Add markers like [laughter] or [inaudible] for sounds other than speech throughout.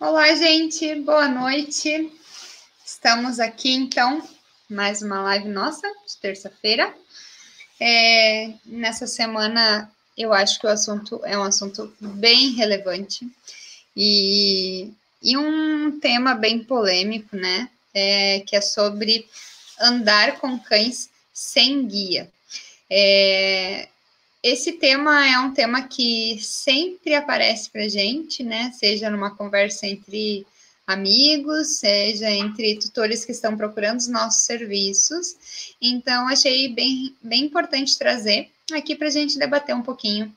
Olá, gente, boa noite. Estamos aqui, então, mais uma live nossa, de terça-feira. É, nessa semana, eu acho que o assunto é um assunto bem relevante e, e um tema bem polêmico, né? É, que é sobre andar com cães sem guia. É, esse tema é um tema que sempre aparece para gente, né? Seja numa conversa entre amigos, seja entre tutores que estão procurando os nossos serviços. Então, achei bem, bem importante trazer aqui para a gente debater um pouquinho.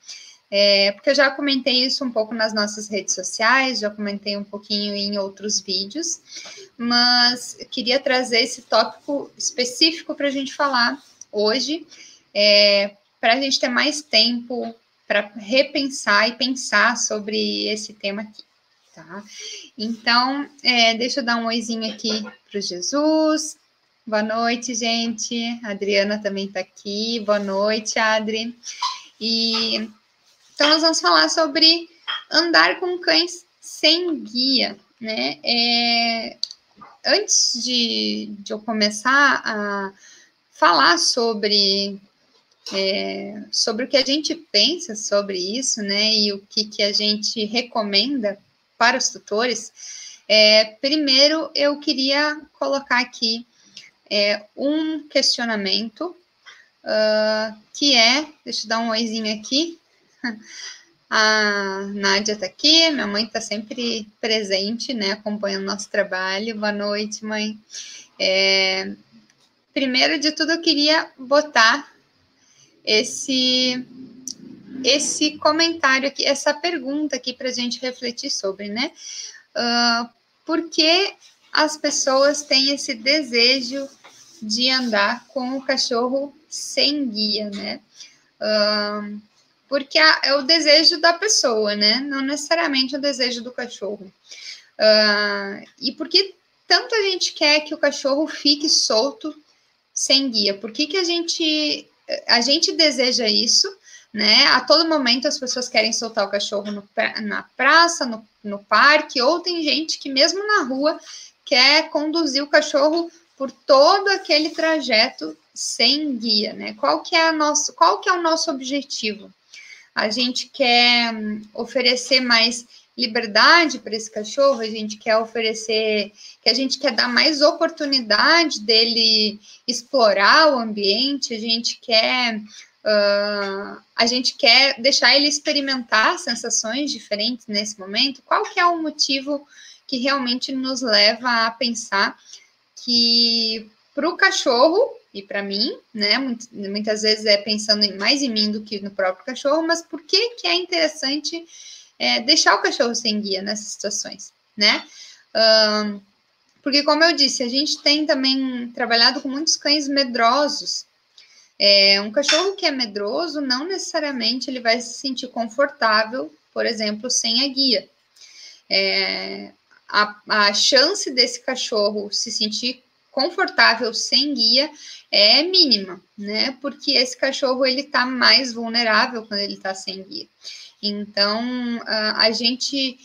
É, porque eu já comentei isso um pouco nas nossas redes sociais, já comentei um pouquinho em outros vídeos, mas queria trazer esse tópico específico para a gente falar hoje, é, para a gente ter mais tempo para repensar e pensar sobre esse tema aqui, tá? Então, é, deixa eu dar um oizinho aqui para o Jesus. Boa noite, gente. A Adriana também está aqui. Boa noite, Adri. E então nós vamos falar sobre andar com cães sem guia, né? É, antes de, de eu começar a falar sobre é, sobre o que a gente pensa sobre isso, né, e o que, que a gente recomenda para os tutores, é, primeiro eu queria colocar aqui é, um questionamento uh, que é, deixa eu dar um oizinho aqui, [laughs] a Nádia está aqui, minha mãe está sempre presente, né, acompanhando nosso trabalho. Boa noite, mãe. É, primeiro de tudo, eu queria botar esse esse comentário aqui, essa pergunta aqui para a gente refletir sobre, né? Uh, por que as pessoas têm esse desejo de andar com o cachorro sem guia, né? Uh, porque é o desejo da pessoa, né? Não necessariamente o desejo do cachorro. Uh, e porque tanto a gente quer que o cachorro fique solto sem guia? Por que, que a gente a gente deseja isso, né? A todo momento as pessoas querem soltar o cachorro no, na praça, no, no parque, ou tem gente que mesmo na rua quer conduzir o cachorro por todo aquele trajeto sem guia, né? Qual que é, nosso, qual que é o nosso objetivo? A gente quer hum, oferecer mais liberdade para esse cachorro, a gente quer oferecer, que a gente quer dar mais oportunidade dele explorar o ambiente, a gente quer uh, a gente quer deixar ele experimentar sensações diferentes nesse momento. Qual que é o motivo que realmente nos leva a pensar que para o cachorro e para mim, né, muitas vezes é pensando mais em mim do que no próprio cachorro, mas por que que é interessante é, deixar o cachorro sem guia nessas situações, né? Um, porque, como eu disse, a gente tem também trabalhado com muitos cães medrosos. É, um cachorro que é medroso, não necessariamente ele vai se sentir confortável, por exemplo, sem a guia. É, a, a chance desse cachorro se sentir confortável sem guia é mínima, né? Porque esse cachorro ele tá mais vulnerável quando ele tá sem guia. Então, a gente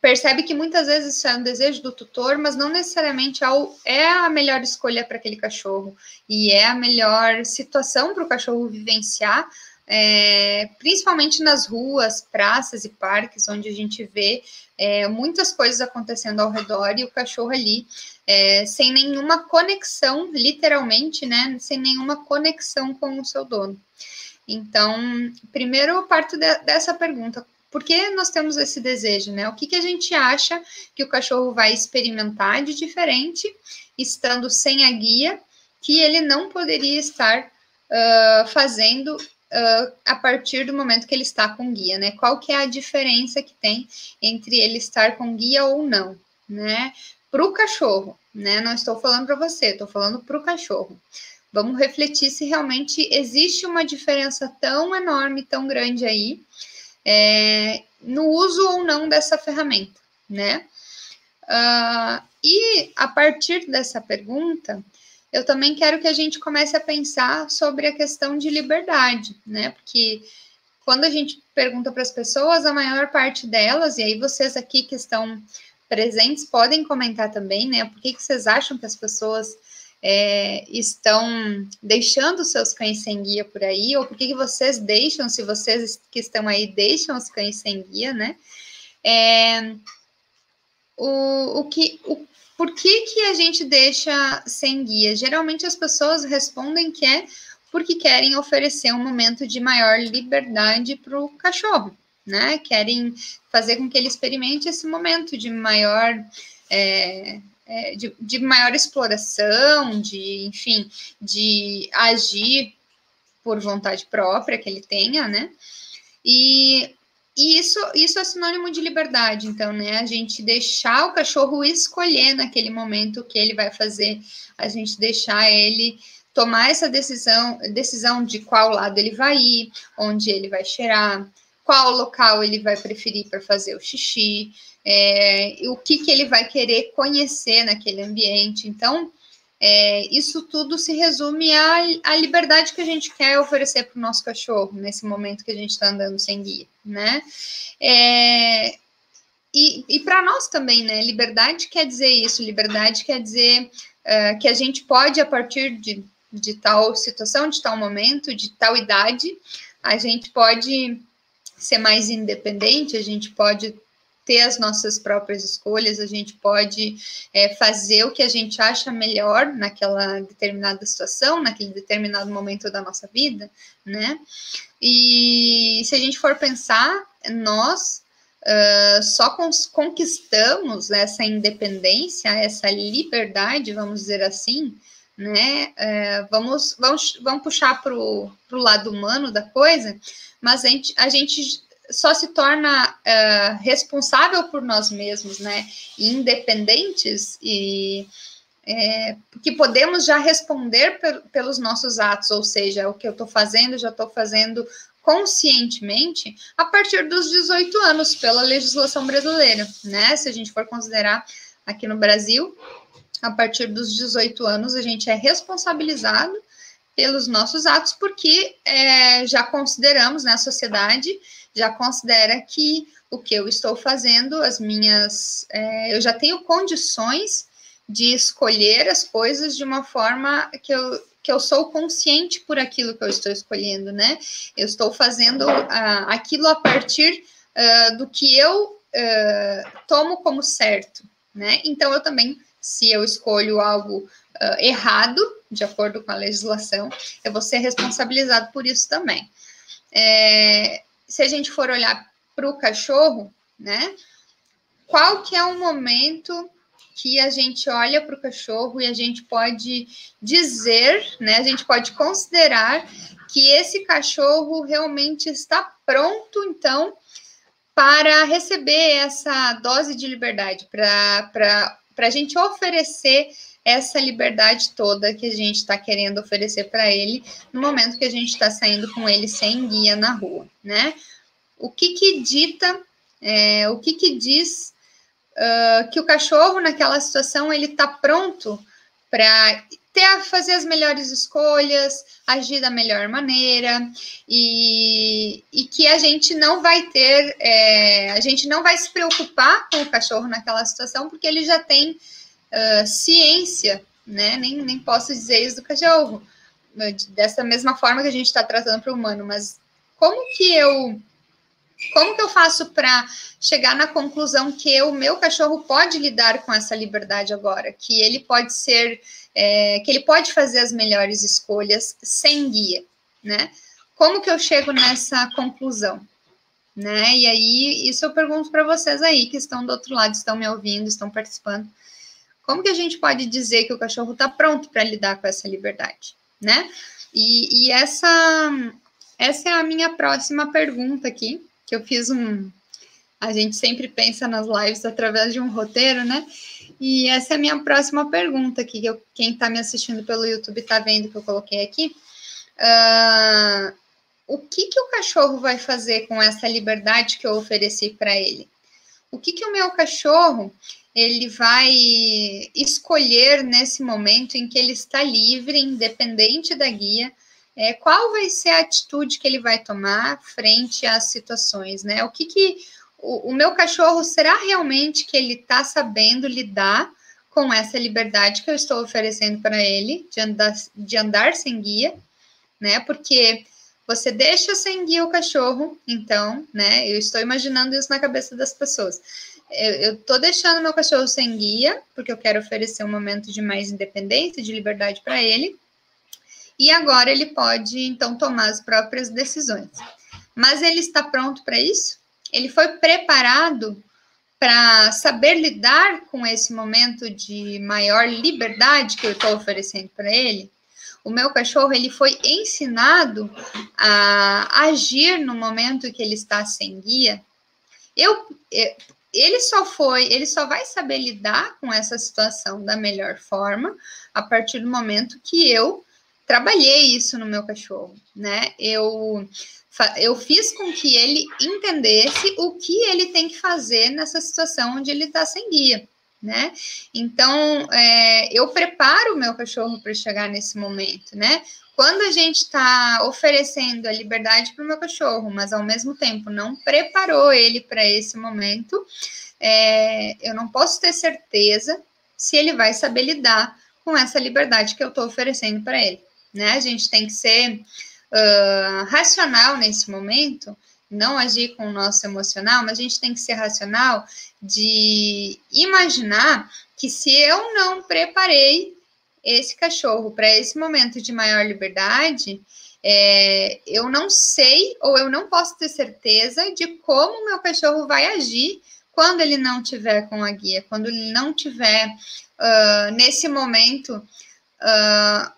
percebe que muitas vezes isso é um desejo do tutor, mas não necessariamente é a melhor escolha para aquele cachorro e é a melhor situação para o cachorro vivenciar, é, principalmente nas ruas, praças e parques, onde a gente vê é, muitas coisas acontecendo ao redor e o cachorro ali é, sem nenhuma conexão, literalmente, né, sem nenhuma conexão com o seu dono. Então, primeiro eu parto de, dessa pergunta: por que nós temos esse desejo, né? O que, que a gente acha que o cachorro vai experimentar de diferente, estando sem a guia, que ele não poderia estar uh, fazendo uh, a partir do momento que ele está com guia, né? Qual que é a diferença que tem entre ele estar com guia ou não, né? Para o cachorro, né? Não estou falando para você, estou falando para o cachorro. Vamos refletir se realmente existe uma diferença tão enorme, tão grande aí, é, no uso ou não dessa ferramenta, né? Uh, e a partir dessa pergunta, eu também quero que a gente comece a pensar sobre a questão de liberdade, né? Porque quando a gente pergunta para as pessoas, a maior parte delas, e aí vocês aqui que estão presentes podem comentar também, né? Por que, que vocês acham que as pessoas é, estão deixando seus cães sem guia por aí, ou por que, vocês deixam, se vocês que estão aí deixam os cães sem guia, né? É, o, o que, o, por que, que a gente deixa sem guia? Geralmente as pessoas respondem que é porque querem oferecer um momento de maior liberdade para o cachorro, né? Querem fazer com que ele experimente esse momento de maior é, é, de, de maior exploração, de, enfim, de agir por vontade própria que ele tenha, né? E, e isso, isso é sinônimo de liberdade, então, né? A gente deixar o cachorro escolher naquele momento o que ele vai fazer, a gente deixar ele tomar essa decisão, decisão de qual lado ele vai ir, onde ele vai cheirar, qual local ele vai preferir para fazer o xixi, é, o que, que ele vai querer conhecer naquele ambiente. Então, é, isso tudo se resume à, à, liberdade que a gente quer oferecer para o nosso cachorro nesse momento que a gente está andando sem guia, né? É, e, e para nós também, né? Liberdade quer dizer isso, liberdade quer dizer uh, que a gente pode, a partir de, de tal situação, de tal momento, de tal idade, a gente pode ser mais independente, a gente pode ter as nossas próprias escolhas, a gente pode é, fazer o que a gente acha melhor naquela determinada situação, naquele determinado momento da nossa vida, né? E se a gente for pensar, nós uh, só conquistamos essa independência, essa liberdade, vamos dizer assim, né? Uh, vamos, vamos, vamos puxar para o lado humano da coisa, mas a gente, a gente só se torna uh, responsável por nós mesmos, né? Independentes e é, que podemos já responder pelos nossos atos, ou seja, o que eu estou fazendo, já estou fazendo conscientemente a partir dos 18 anos, pela legislação brasileira, né? Se a gente for considerar aqui no Brasil, a partir dos 18 anos, a gente é responsabilizado pelos nossos atos, porque é, já consideramos, né, a sociedade já considera que o que eu estou fazendo, as minhas. É, eu já tenho condições de escolher as coisas de uma forma que eu, que eu sou consciente por aquilo que eu estou escolhendo, né? Eu estou fazendo uh, aquilo a partir uh, do que eu uh, tomo como certo, né? Então, eu também, se eu escolho algo errado, de acordo com a legislação, eu vou ser responsabilizado por isso também. É, se a gente for olhar para o cachorro, né? Qual que é o momento que a gente olha para o cachorro e a gente pode dizer, né? A gente pode considerar que esse cachorro realmente está pronto, então, para receber essa dose de liberdade, para a gente oferecer essa liberdade toda que a gente está querendo oferecer para ele no momento que a gente está saindo com ele sem guia na rua, né? O que que dita, é, o que que diz uh, que o cachorro naquela situação ele está pronto para ter fazer as melhores escolhas, agir da melhor maneira e, e que a gente não vai ter, é, a gente não vai se preocupar com o cachorro naquela situação porque ele já tem uh, ciência, né? Nem, nem posso dizer isso do cachorro, dessa mesma forma que a gente está tratando para o humano, mas como que eu como que eu faço para chegar na conclusão que o meu cachorro pode lidar com essa liberdade agora, que ele pode ser, é, que ele pode fazer as melhores escolhas sem guia, né? Como que eu chego nessa conclusão? Né? E aí, isso eu pergunto para vocês aí que estão do outro lado, estão me ouvindo, estão participando. Como que a gente pode dizer que o cachorro está pronto para lidar com essa liberdade, né? E, e, essa, essa é a minha próxima pergunta aqui, que eu fiz um. A gente sempre pensa nas lives através de um roteiro, né? E essa é a minha próxima pergunta que eu, quem está me assistindo pelo YouTube está vendo que eu coloquei aqui. Uh, o que, que o cachorro vai fazer com essa liberdade que eu ofereci para ele? O que, que o meu cachorro ele vai escolher nesse momento em que ele está livre, independente da guia, é, qual vai ser a atitude que ele vai tomar frente às situações, né? O que, que o, meu cachorro, será realmente que ele está sabendo lidar com essa liberdade que eu estou oferecendo para ele de andar, de andar sem guia, né? Porque você deixa sem guia o cachorro, então, né? Eu estou imaginando isso na cabeça das pessoas. Eu estou deixando meu cachorro sem guia, porque eu quero oferecer um momento de mais independência, de liberdade para ele. E agora ele pode, então, tomar as próprias decisões. Mas ele está pronto para isso? Ele foi preparado para saber lidar com esse momento de maior liberdade que eu estou oferecendo para ele? O meu cachorro ele foi ensinado a agir no momento que ele está sem guia. Eu, ele só foi, ele só vai saber lidar com essa situação da melhor forma a partir do momento que eu trabalhei isso no meu cachorro, né? Eu eu fiz com que ele entendesse o que ele tem que fazer nessa situação onde ele está sem guia, né? Então, é, eu preparo o meu cachorro para chegar nesse momento, né? Quando a gente está oferecendo a liberdade para o meu cachorro, mas ao mesmo tempo não preparou ele para esse momento, é, eu não posso ter certeza se ele vai saber lidar com essa liberdade que eu estou oferecendo para ele, né? A gente tem que ser uh, racional nesse momento, não agir com o nosso emocional, mas a gente tem que ser racional de imaginar que se eu não preparei esse cachorro para esse momento de maior liberdade, é, eu não sei ou eu não posso ter certeza de como meu cachorro vai agir quando ele não tiver com a guia, quando ele não tiver uh, nesse momento uh,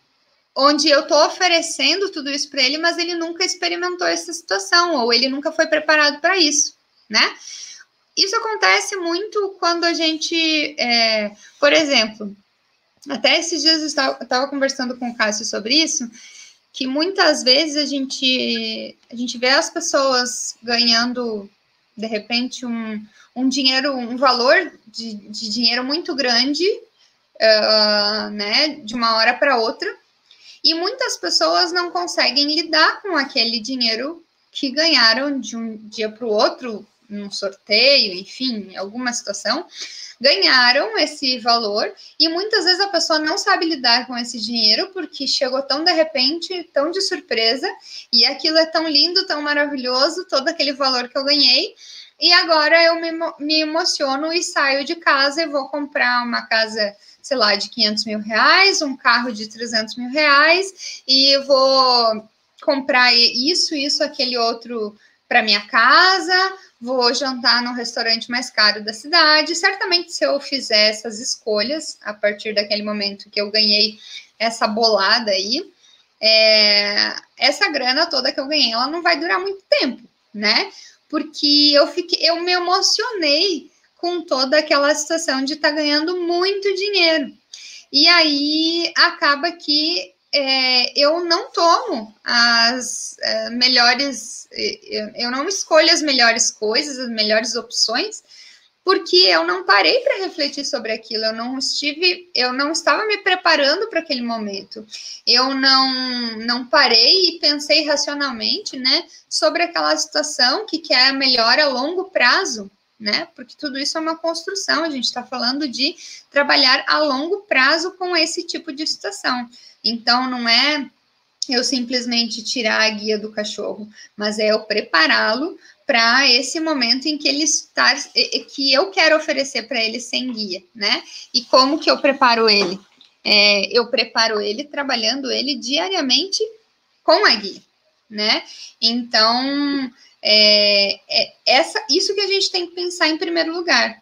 onde eu estou oferecendo tudo isso para ele, mas ele nunca experimentou essa situação, ou ele nunca foi preparado para isso, né? Isso acontece muito quando a gente, é, por exemplo, até esses dias eu estava, conversando com o Cássio sobre isso, que muitas vezes a gente, a gente vê as pessoas ganhando, de repente, um, um dinheiro, um valor de, de dinheiro muito grande, uh, né, de uma hora para outra, e muitas pessoas não conseguem lidar com aquele dinheiro que ganharam de um dia para o outro, num sorteio, enfim, alguma situação, ganharam esse valor e muitas vezes a pessoa não sabe lidar com esse dinheiro porque chegou tão de repente, tão de surpresa, e aquilo é tão lindo, tão maravilhoso, todo aquele valor que eu ganhei. E agora eu me, me emociono e saio de casa e vou comprar uma casa sei lá, de 500 mil reais, um carro de 300 mil reais, e vou comprar isso, isso, aquele outro para minha casa, vou jantar no restaurante mais caro da cidade. Certamente, se eu fizer essas escolhas a partir daquele momento que eu ganhei essa bolada aí, é, essa grana toda que eu ganhei, ela não vai durar muito tempo, né? Porque eu fiquei, eu me emocionei com toda aquela situação de estar tá ganhando muito dinheiro. E aí acaba que é, eu não tomo as é, melhores, eu, não escolho as melhores coisas, as melhores opções, porque eu não parei para refletir sobre aquilo, eu não estive, eu não estava me preparando para aquele momento. Eu não não parei e pensei racionalmente, né, sobre aquela situação que quer é melhor a longo prazo né? Porque tudo isso é uma construção, a gente está falando de trabalhar a longo prazo com esse tipo de situação. Então, não é eu simplesmente tirar a guia do cachorro, mas é eu prepará-lo para esse momento em que ele está, que eu quero oferecer para ele sem guia, né? E como que eu preparo ele? É, eu preparo ele trabalhando ele diariamente com a guia, né? Então, é, é, essa, isso que a gente tem que pensar em primeiro lugar.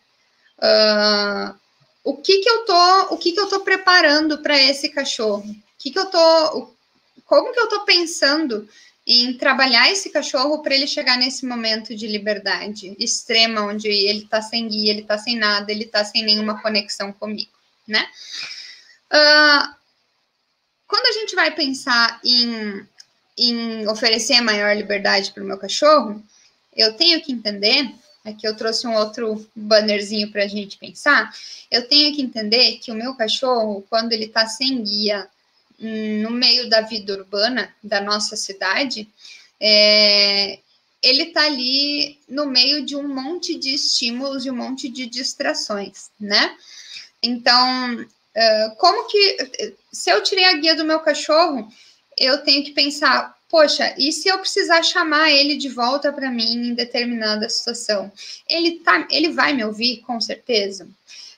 Uh, o que que eu tô, o que que eu tô preparando para esse cachorro? O que que eu tô, como que eu tô pensando em trabalhar esse cachorro para ele chegar nesse momento de liberdade extrema, onde ele está sem guia, ele está sem nada, ele está sem nenhuma conexão comigo, né? Uh, quando a gente vai pensar em em oferecer maior liberdade para o meu cachorro, eu tenho que entender. Aqui eu trouxe um outro bannerzinho para a gente pensar. Eu tenho que entender que o meu cachorro, quando ele está sem guia no meio da vida urbana da nossa cidade, é, ele está ali no meio de um monte de estímulos e um monte de distrações, né? Então, como que se eu tirei a guia do meu cachorro, eu tenho que pensar, poxa, e se eu precisar chamar ele de volta para mim em determinada situação? Ele tá, ele vai me ouvir com certeza.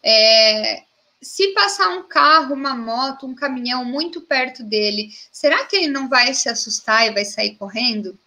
É, se passar um carro, uma moto, um caminhão muito perto dele, será que ele não vai se assustar e vai sair correndo?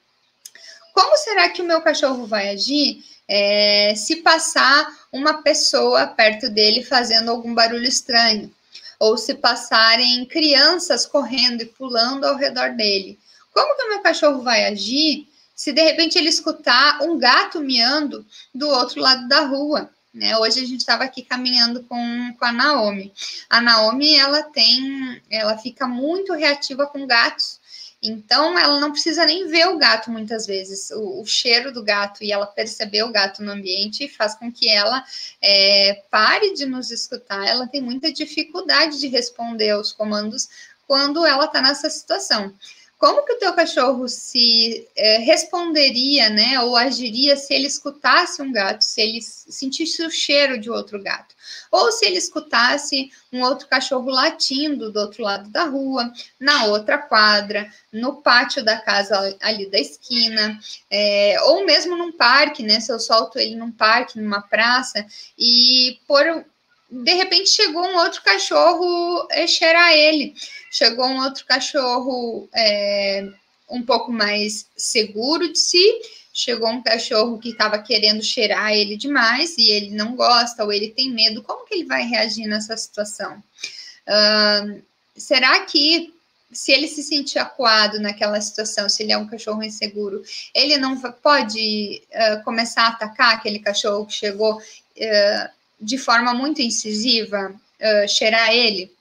Como será que o meu cachorro vai agir é, se passar uma pessoa perto dele fazendo algum barulho estranho? Ou se passarem crianças correndo e pulando ao redor dele? Como que o meu cachorro vai agir se de repente ele escutar um gato miando do outro lado da rua? Né? Hoje a gente estava aqui caminhando com, com a Naomi. A Naomi, ela tem, ela fica muito reativa com gatos. Então, ela não precisa nem ver o gato muitas vezes. O, o cheiro do gato e ela perceber o gato no ambiente faz com que ela é, pare de nos escutar. Ela tem muita dificuldade de responder aos comandos quando ela está nessa situação como que o teu cachorro se é, responderia, né, ou agiria se ele escutasse um gato, se ele sentisse o cheiro de outro gato, ou se ele escutasse um outro cachorro latindo do outro lado da rua, na outra quadra, no pátio da casa ali da esquina, é, ou mesmo num parque, né, se eu solto ele num parque, numa praça, e por de repente chegou um outro cachorro cheirar ele. Chegou um outro cachorro é, um pouco mais seguro de si. Chegou um cachorro que estava querendo cheirar ele demais e ele não gosta ou ele tem medo. Como que ele vai reagir nessa situação? Uh, será que se ele se sentir acuado naquela situação, se ele é um cachorro inseguro, ele não pode uh, começar a atacar aquele cachorro que chegou uh, de forma muito incisiva, uh, cheirar ele?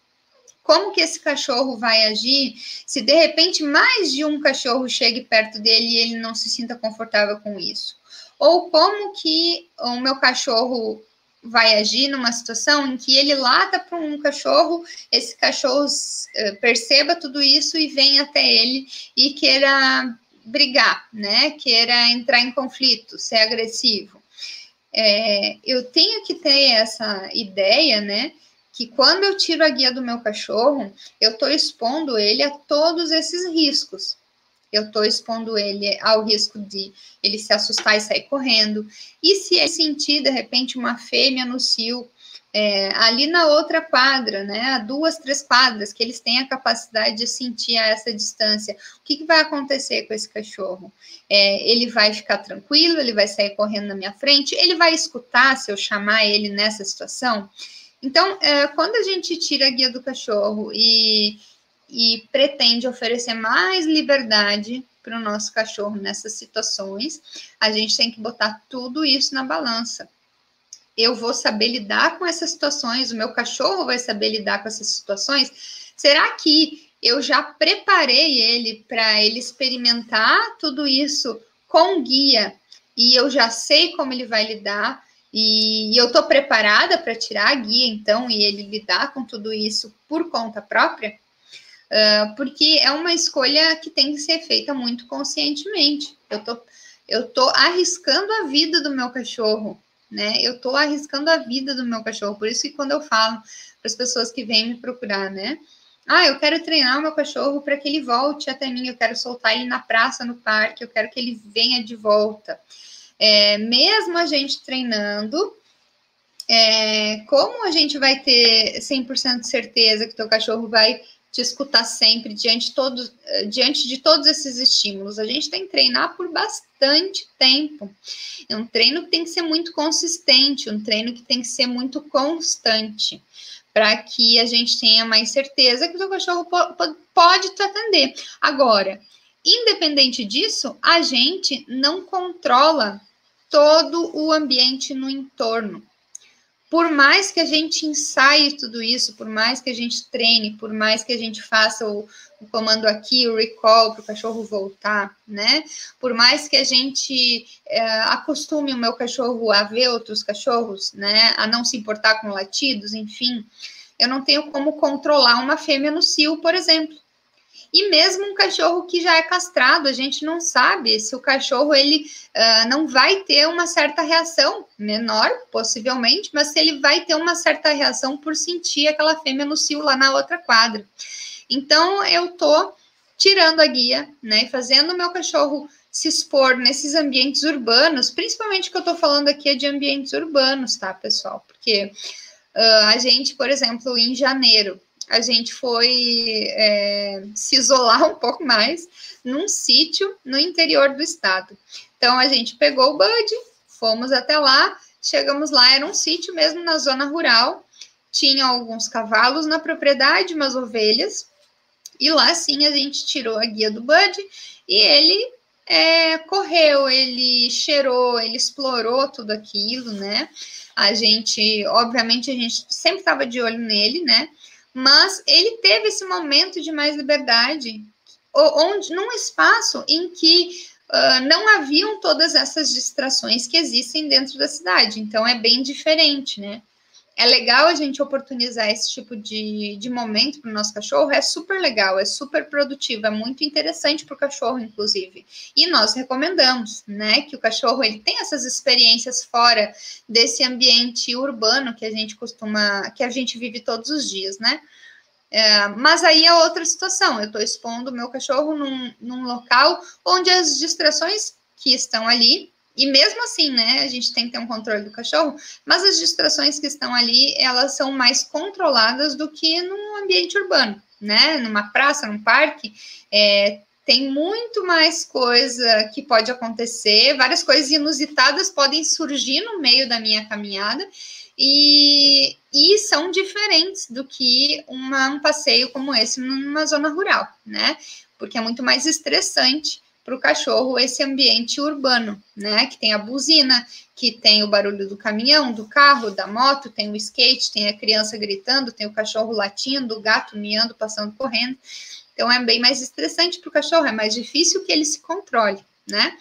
Como que esse cachorro vai agir se de repente mais de um cachorro chegue perto dele e ele não se sinta confortável com isso? Ou como que o meu cachorro vai agir numa situação em que ele lata para um cachorro, esse cachorro uh, perceba tudo isso e venha até ele e queira brigar, né? Queira entrar em conflito, ser agressivo é, eu tenho que ter essa ideia, né? Que quando eu tiro a guia do meu cachorro, eu estou expondo ele a todos esses riscos. Eu estou expondo ele ao risco de ele se assustar e sair correndo. E se ele sentir, de repente, uma fêmea no cio é, ali na outra quadra, né, duas, três quadras, que eles têm a capacidade de sentir a essa distância, o que, que vai acontecer com esse cachorro? É, ele vai ficar tranquilo, ele vai sair correndo na minha frente, ele vai escutar se eu chamar ele nessa situação? Então, é, quando a gente tira a guia do cachorro e, e pretende oferecer mais liberdade para o nosso cachorro nessas situações, a gente tem que botar tudo isso na balança eu vou saber lidar com essas situações, o meu cachorro vai saber lidar com essas situações? Será que eu já preparei ele para ele experimentar tudo isso com guia e eu já sei como ele vai lidar? E eu estou preparada para tirar a guia, então, e ele lidar com tudo isso por conta própria? Uh, porque é uma escolha que tem que ser feita muito conscientemente. Eu tô, tô arriscando a vida do meu cachorro né? Eu estou arriscando a vida do meu cachorro, por isso que quando eu falo para as pessoas que vêm me procurar, né? Ah, eu quero treinar o meu cachorro para que ele volte até mim, eu quero soltar ele na praça, no parque, eu quero que ele venha de volta. É, mesmo a gente treinando, é, como a gente vai ter 100% de certeza que o teu cachorro vai te escutar sempre diante, todos, eh, diante de todos esses estímulos. A gente tem que treinar por bastante tempo. É um treino que tem que ser muito consistente, um treino que tem que ser muito constante, para que a gente tenha mais certeza que o seu cachorro pode te atender. Agora, independente disso, a gente não controla todo o ambiente no entorno por mais que a gente ensaie tudo isso, por mais que a gente treine, por mais que a gente faça o, o comando aqui, o recall para o cachorro voltar, né? Por mais que a gente é, acostume o meu cachorro a ver outros cachorros, né? A não se importar com latidos, enfim, eu não tenho como controlar uma fêmea no cio, por exemplo. E mesmo um cachorro que já é castrado, a gente não sabe se o cachorro ele uh, não vai ter uma certa reação, menor possivelmente, mas se ele vai ter uma certa reação por sentir aquela fêmea no cio lá na outra quadra. Então eu tô tirando a guia, né, fazendo o meu cachorro se expor nesses ambientes urbanos, principalmente que eu tô falando aqui é de ambientes urbanos, tá, pessoal? Porque uh, a gente, por exemplo, em janeiro, a gente foi é, se isolar [laughs] um pouco mais num sítio no interior do estado. Então a gente pegou o Bud, fomos até lá, chegamos lá, era um sítio mesmo na zona rural, tinha alguns cavalos na propriedade, umas ovelhas, e lá sim a gente tirou a guia do Bud e ele é, correu, ele cheirou, ele explorou tudo aquilo, né? A gente, obviamente, a gente sempre estava de olho nele, né? Mas ele teve esse momento de mais liberdade, onde num espaço em que uh, não haviam todas essas distrações que existem dentro da cidade. Então é bem diferente, né? É legal a gente oportunizar esse tipo de, de momento para o nosso cachorro, é super legal, é super produtivo, é muito interessante para o cachorro, inclusive. E nós recomendamos, né, que o cachorro ele tenha essas experiências fora desse ambiente urbano que a gente costuma, que a gente vive todos os dias, né? É, mas aí é outra situação, eu estou expondo o meu cachorro num, num local onde as distrações que estão ali e mesmo assim, né, a gente tem que ter um controle do cachorro, mas as distrações que estão ali, elas são mais controladas do que num ambiente urbano, né? Numa praça, num parque, é, tem muito mais coisa que pode acontecer, várias coisas inusitadas podem surgir no meio da minha caminhada e, e são diferentes do que uma, um passeio como esse numa zona rural, né? Porque é muito mais estressante para o cachorro esse ambiente urbano, né? Que tem a buzina, que tem o barulho do caminhão, do carro, da moto, tem o skate, tem a criança gritando, tem o cachorro latindo, o gato miando, passando correndo. Então é bem mais estressante para o cachorro, é mais difícil que ele se controle, né?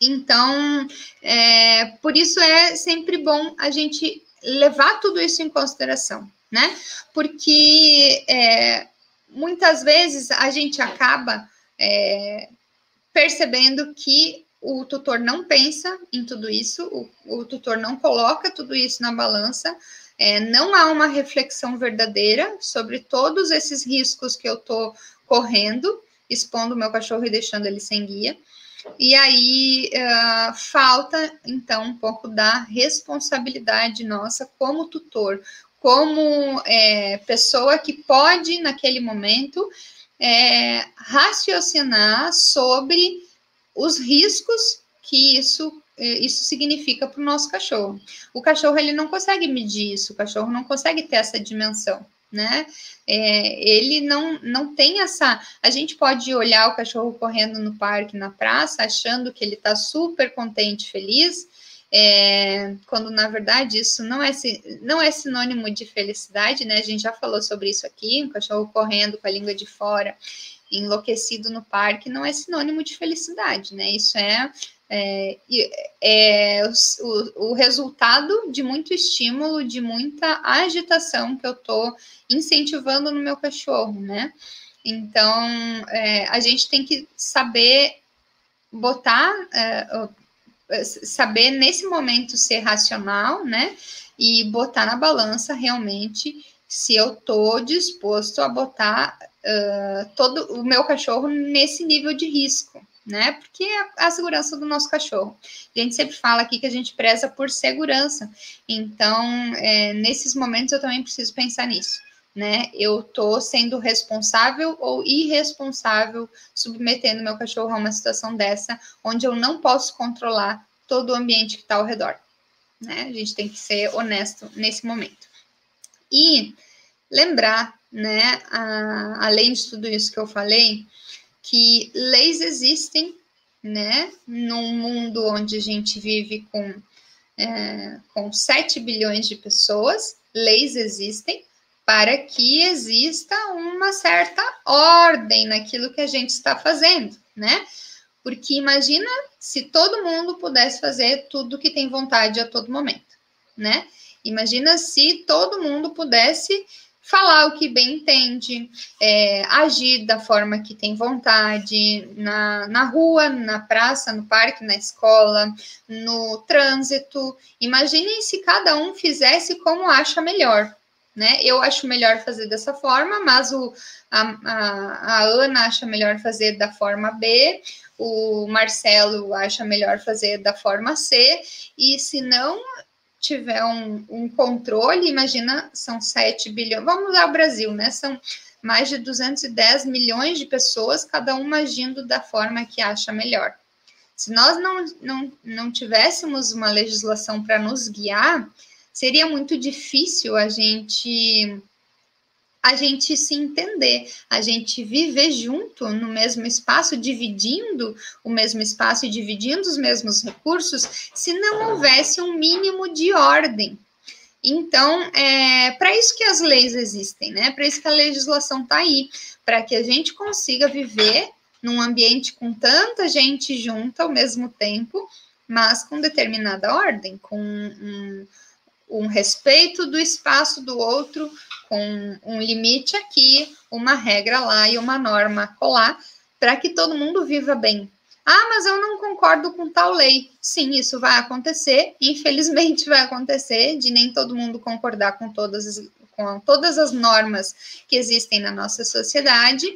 Então, é, por isso é sempre bom a gente levar tudo isso em consideração, né? Porque é, muitas vezes a gente acaba é, percebendo que o tutor não pensa em tudo isso, o, o tutor não coloca tudo isso na balança, é, não há uma reflexão verdadeira sobre todos esses riscos que eu estou correndo, expondo o meu cachorro e deixando ele sem guia. E aí uh, falta, então, um pouco da responsabilidade nossa como tutor, como é, pessoa que pode, naquele momento, é, raciocinar sobre os riscos que isso é, isso significa para o nosso cachorro. O cachorro ele não consegue medir isso, o cachorro não consegue ter essa dimensão, né? É, ele não, não tem essa. A gente pode olhar o cachorro correndo no parque, na praça, achando que ele está super contente, feliz, é, quando na verdade isso não é, não é sinônimo de felicidade, né? A gente já falou sobre isso aqui, um cachorro correndo com a língua de fora, enlouquecido no parque, não é sinônimo de felicidade, né? Isso é, é, é o, o, resultado de muito estímulo, de muita agitação que eu estou incentivando no meu cachorro, né? Então, é, a gente tem que saber botar é, saber nesse momento ser racional, né? E botar na balança realmente se eu tô disposto a botar uh, todo o meu cachorro nesse nível de risco, né? Porque é a segurança do nosso cachorro. A gente sempre fala aqui que a gente preza por segurança. Então, é, nesses momentos eu também preciso pensar nisso né? Eu tô sendo responsável ou irresponsável submetendo meu cachorro a uma situação dessa, onde eu não posso controlar todo o ambiente que está ao redor, né? A gente tem que ser honesto nesse momento. E lembrar, né, a, além de tudo isso que eu falei, que leis existem, né, num mundo onde a gente vive com, é, com 7 bilhões de pessoas, leis existem, para que exista uma certa ordem naquilo que a gente está fazendo, né? Porque imagina se todo mundo pudesse fazer tudo que tem vontade a todo momento, né? Imagina se todo mundo pudesse falar o que bem entende, é, agir da forma que tem vontade, na, na rua, na praça, no parque, na escola, no trânsito. Imaginem se cada um fizesse como acha melhor. Né? Eu acho melhor fazer dessa forma, mas o, a, a, a Ana acha melhor fazer da forma B, o Marcelo acha melhor fazer da forma C, e se não tiver um, um controle, imagina, são 7 bilhões, vamos lá o Brasil, né? São mais de 210 milhões de pessoas, cada uma agindo da forma que acha melhor. Se nós não, não, não tivéssemos uma legislação para nos guiar, seria muito difícil a gente a gente se entender, a gente viver junto no mesmo espaço, dividindo o mesmo espaço e dividindo os mesmos recursos, se não houvesse um mínimo de ordem. Então, é para isso que as leis existem, né? Para isso que a legislação está aí, para que a gente consiga viver num ambiente com tanta gente junta ao mesmo tempo, mas com determinada ordem, com um, um respeito do espaço do outro, com um limite aqui, uma regra lá e uma norma colar, para que todo mundo viva bem. Ah, mas eu não concordo com tal lei. Sim, isso vai acontecer, infelizmente vai acontecer, de nem todo mundo concordar com todas as, com todas as normas que existem na nossa sociedade,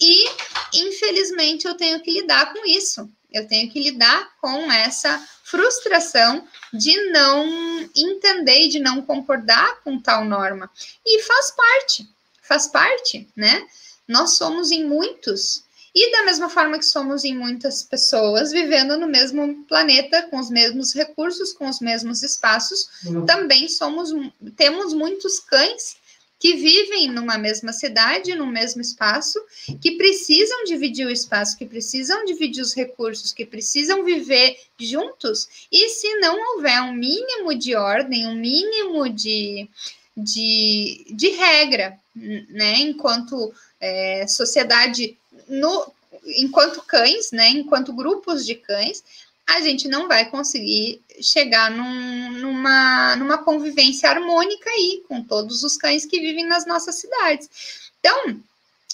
e infelizmente eu tenho que lidar com isso. Eu tenho que lidar com essa frustração de não entender e de não concordar com tal norma. E faz parte, faz parte, né? Nós somos em muitos. E da mesma forma que somos em muitas pessoas vivendo no mesmo planeta, com os mesmos recursos, com os mesmos espaços, uhum. também somos temos muitos cães que vivem numa mesma cidade, no mesmo espaço, que precisam dividir o espaço, que precisam dividir os recursos, que precisam viver juntos. E se não houver um mínimo de ordem, um mínimo de, de, de regra, né, enquanto é, sociedade, no, enquanto cães, né, enquanto grupos de cães, a gente não vai conseguir chegar num, numa, numa convivência harmônica aí com todos os cães que vivem nas nossas cidades. Então,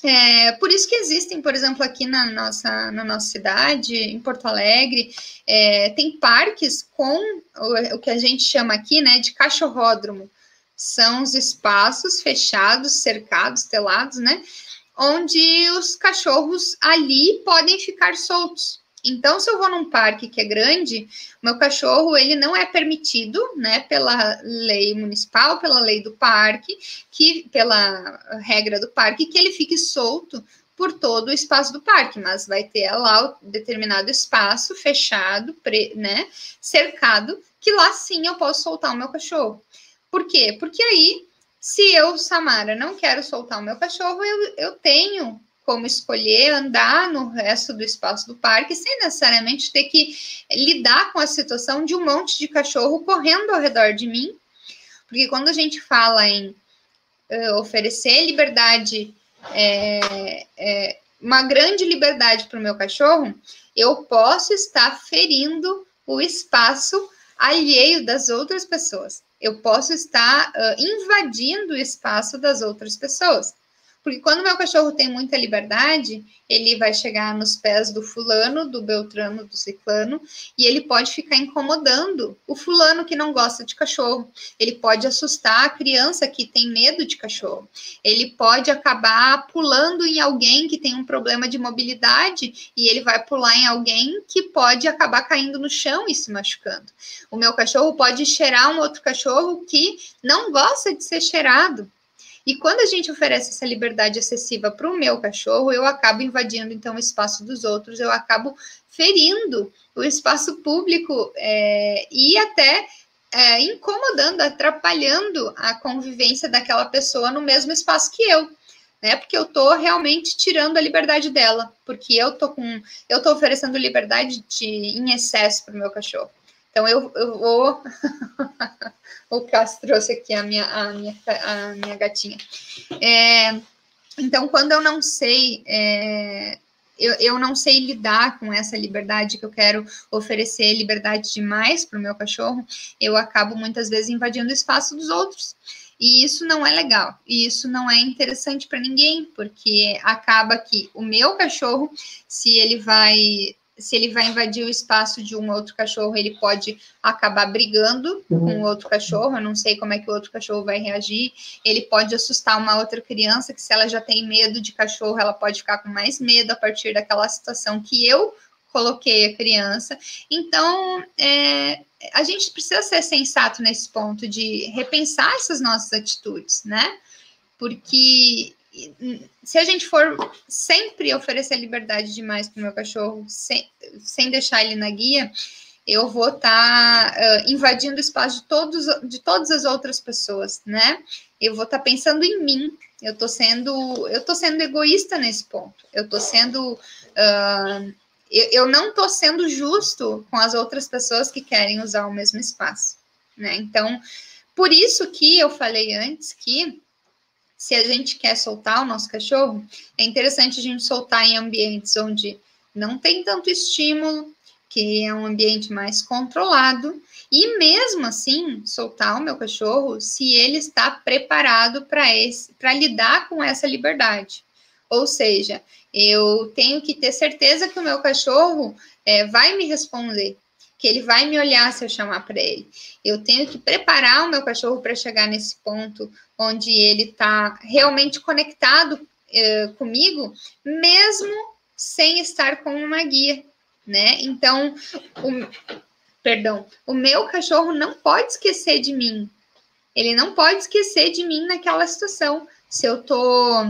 é, por isso que existem, por exemplo, aqui na nossa, na nossa cidade, em Porto Alegre, é, tem parques com o, o, que a gente chama aqui né, de cachorródromo. São os espaços fechados, cercados, telados, né? Onde os cachorros ali podem ficar soltos. Então, se eu vou num parque que é grande, meu cachorro ele não é permitido, né, pela lei municipal, pela lei do parque, que pela regra do parque, que ele fique solto por todo o espaço do parque, mas vai ter lá o determinado espaço fechado, pre, né, cercado, que lá sim eu posso soltar o meu cachorro. Por quê? Porque aí, se eu, Samara, não quero soltar o meu cachorro, eu, eu tenho como escolher andar no resto do espaço do parque sem necessariamente ter que lidar com a situação de um monte de cachorro correndo ao redor de mim. Porque quando a gente fala em uh, oferecer liberdade, é, é, uma grande liberdade para o meu cachorro, eu posso estar ferindo o espaço alheio das outras pessoas. Eu posso estar uh, invadindo o espaço das outras pessoas. Porque quando meu cachorro tem muita liberdade, ele vai chegar nos pés do fulano, do beltrano, do ciclano, e ele pode ficar incomodando o fulano que não gosta de cachorro. Ele pode assustar a criança que tem medo de cachorro. Ele pode acabar pulando em alguém que tem um problema de mobilidade e ele vai pular em alguém que pode acabar caindo no chão e se machucando. O meu cachorro pode cheirar um outro cachorro que não gosta de ser cheirado. E quando a gente oferece essa liberdade excessiva para o meu cachorro, eu acabo invadindo então o espaço dos outros, eu acabo ferindo o espaço público é, e até é, incomodando, atrapalhando a convivência daquela pessoa no mesmo espaço que eu. Né, porque eu estou realmente tirando a liberdade dela, porque eu tô com, eu tô oferecendo liberdade de, em excesso para o meu cachorro. Então eu, eu vou [laughs] o Cássio trouxe aqui a minha, a minha, a minha gatinha. É, então, quando eu não sei, é, eu, eu não sei lidar com essa liberdade que eu quero oferecer, liberdade demais para o meu cachorro, eu acabo muitas vezes invadindo o espaço dos outros. E isso não é legal, e isso não é interessante para ninguém, porque acaba que o meu cachorro, se ele vai se ele vai invadir o espaço de um outro cachorro, ele pode acabar brigando uhum. com o outro cachorro. Eu não sei como é que o outro cachorro vai reagir. Ele pode assustar uma outra criança, que se ela já tem medo de cachorro, ela pode ficar com mais medo a partir daquela situação que eu coloquei a criança. Então, é, a gente precisa ser sensato nesse ponto de repensar essas nossas atitudes, né? Porque se a gente for sempre oferecer liberdade demais para o meu cachorro, sem, sem deixar ele na guia, eu vou estar tá, uh, invadindo o espaço de, todos, de todas as outras pessoas, né? Eu vou estar tá pensando em mim. Eu estou sendo, eu tô sendo egoísta nesse ponto. Eu estou sendo, uh, eu, não estou sendo justo com as outras pessoas que querem usar o mesmo espaço, né? Então, por isso que eu falei antes que se a gente quer soltar o nosso cachorro, é interessante a gente soltar em ambientes onde não tem tanto estímulo, que é um ambiente mais controlado, e mesmo assim soltar o meu cachorro se ele está preparado para lidar com essa liberdade. Ou seja, eu tenho que ter certeza que o meu cachorro é, vai me responder, que ele vai me olhar se eu chamar para ele. Eu tenho que preparar o meu cachorro para chegar nesse ponto onde ele está realmente conectado eh, comigo, mesmo sem estar com uma guia, né? Então, o, perdão, o meu cachorro não pode esquecer de mim. Ele não pode esquecer de mim naquela situação. Se eu tô,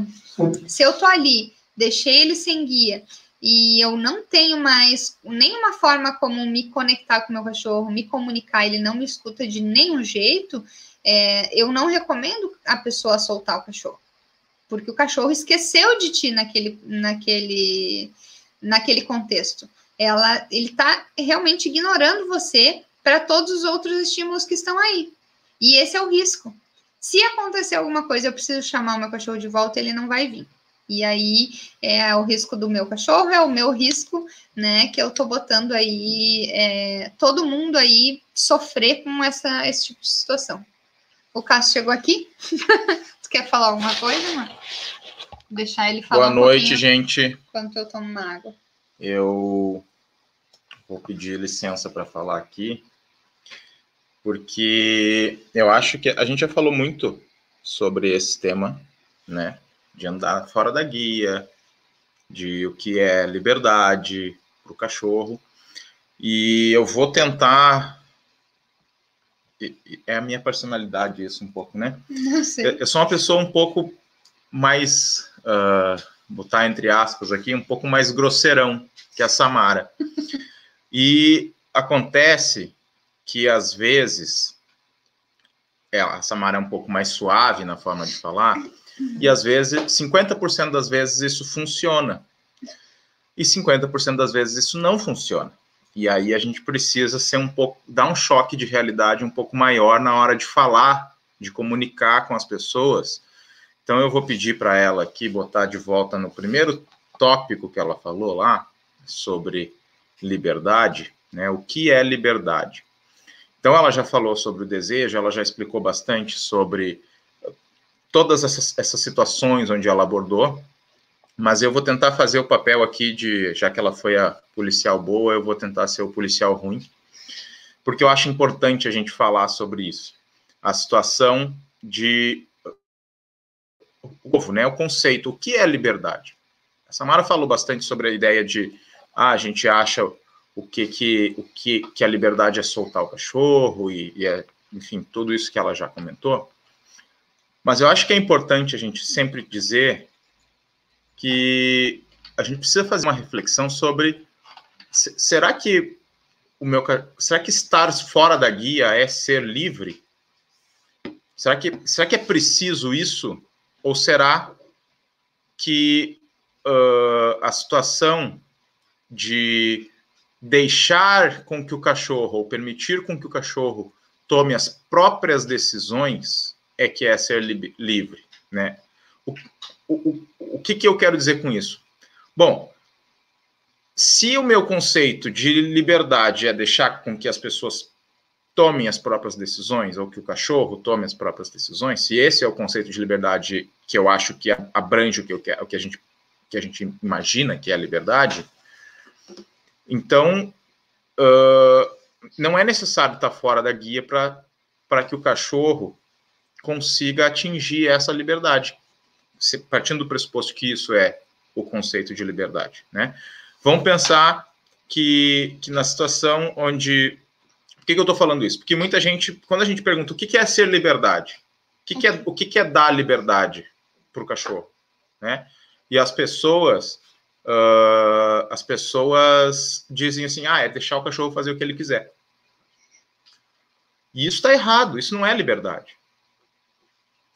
se eu tô ali, deixei ele sem guia e eu não tenho mais nenhuma forma como me conectar com meu cachorro, me comunicar, ele não me escuta de nenhum jeito, é, eu não recomendo a pessoa soltar o cachorro, porque o cachorro esqueceu de ti naquele, naquele, naquele contexto. Ela, ele está realmente ignorando você para todos os outros estímulos que estão aí. E esse é o risco. Se acontecer alguma coisa, eu preciso chamar o meu cachorro de volta, ele não vai vir. E aí é o risco do meu cachorro, é o meu risco, né? Que eu tô botando aí é, todo mundo aí sofrer com essa, esse tipo de situação. O Cássio chegou aqui. [laughs] tu quer falar alguma coisa, mano? Deixar ele falar. Boa um noite, gente. Enquanto eu tomo uma água. Eu vou pedir licença para falar aqui, porque eu acho que a gente já falou muito sobre esse tema, né? De andar fora da guia, de o que é liberdade para o cachorro. E eu vou tentar. É a minha personalidade isso um pouco, né? Não sei. Eu sou uma pessoa um pouco mais, uh, botar entre aspas aqui, um pouco mais grosseirão que a Samara. [laughs] e acontece que às vezes é, a Samara é um pouco mais suave na forma de falar, e às vezes, 50% das vezes isso funciona. E 50% das vezes isso não funciona. E aí a gente precisa ser um pouco, dar um choque de realidade um pouco maior na hora de falar, de comunicar com as pessoas. Então eu vou pedir para ela aqui botar de volta no primeiro tópico que ela falou lá sobre liberdade, né? O que é liberdade? Então ela já falou sobre o desejo, ela já explicou bastante sobre todas essas, essas situações onde ela abordou, mas eu vou tentar fazer o papel aqui de, já que ela foi a policial boa, eu vou tentar ser o policial ruim, porque eu acho importante a gente falar sobre isso. A situação de o povo, né? O conceito, o que é liberdade? A Samara falou bastante sobre a ideia de ah, a gente acha o que que o que, que a liberdade é soltar o cachorro e, e é, enfim, tudo isso que ela já comentou. Mas eu acho que é importante a gente sempre dizer que a gente precisa fazer uma reflexão sobre será que o meu será que estar fora da guia é ser livre? Será que será que é preciso isso ou será que uh, a situação de deixar com que o cachorro ou permitir com que o cachorro tome as próprias decisões é que é ser li livre, né? O, o, o, que, que eu quero dizer com isso? Bom, se o meu conceito de liberdade é deixar com que as pessoas tomem as próprias decisões, ou que o cachorro tome as próprias decisões, se esse é o conceito de liberdade que eu acho que abrange o que, eu, o que, a, gente, que a gente imagina que é a liberdade, então uh, não é necessário estar fora da guia para que o cachorro consiga atingir essa liberdade, partindo do pressuposto que isso é o conceito de liberdade. Né? Vamos pensar que, que na situação onde que, que eu estou falando isso? Porque muita gente, quando a gente pergunta o que, que é ser liberdade, o que, que, é, o que, que é dar liberdade para o cachorro, né? E as pessoas, uh, as pessoas dizem assim, ah, é deixar o cachorro fazer o que ele quiser. E isso está errado, isso não é liberdade.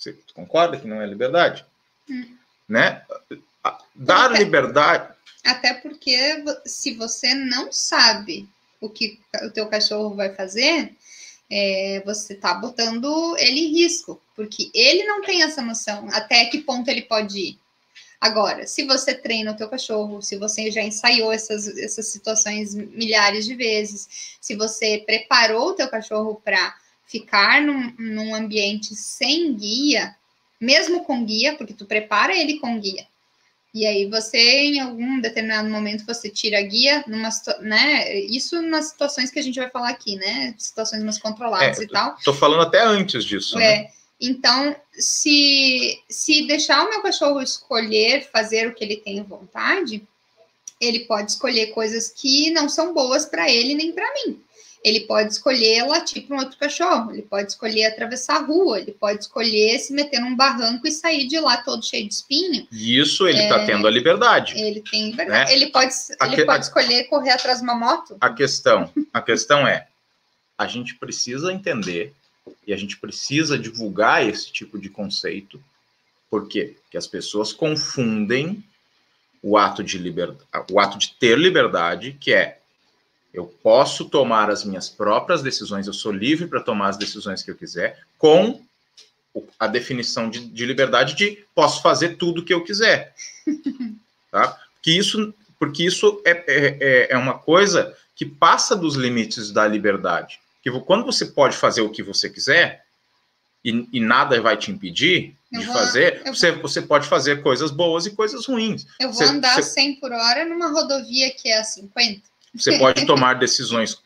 Você concorda que não é liberdade? Hum. Né? Dar até, liberdade. Até porque se você não sabe o que o teu cachorro vai fazer, é, você está botando ele em risco, porque ele não tem essa noção até que ponto ele pode ir. Agora, se você treina o teu cachorro, se você já ensaiou essas, essas situações milhares de vezes, se você preparou o teu cachorro para ficar num, num ambiente sem guia, mesmo com guia, porque tu prepara ele com guia, e aí você, em algum determinado momento, você tira a guia, numa, né? Isso nas situações que a gente vai falar aqui, né? Situações mais controladas é, e tal. Tô falando até antes disso. É. Né? Então, se, se deixar o meu cachorro escolher fazer o que ele tem vontade, ele pode escolher coisas que não são boas para ele nem para mim. Ele pode escolher latir para um outro cachorro, ele pode escolher atravessar a rua, ele pode escolher se meter num barranco e sair de lá todo cheio de espinho. Isso ele está é, tendo a liberdade. Ele tem liberdade. Né? Ele pode, ele que, pode escolher correr atrás de uma moto. A questão, a questão é, a gente precisa entender e a gente precisa divulgar esse tipo de conceito. Por quê? Porque as pessoas confundem o ato de liberdade, o ato de ter liberdade, que é eu posso tomar as minhas próprias decisões, eu sou livre para tomar as decisões que eu quiser, com a definição de, de liberdade de posso fazer tudo o que eu quiser. [laughs] Tá? Porque isso, porque isso é, é, é, é uma coisa que passa dos limites da liberdade. Que quando você pode fazer o que você quiser e, e nada vai te impedir eu de vou, fazer, você, vou, você pode fazer coisas boas e coisas ruins. Eu vou você, andar você, 100 por hora numa rodovia que é a 50. Você pode tomar decisões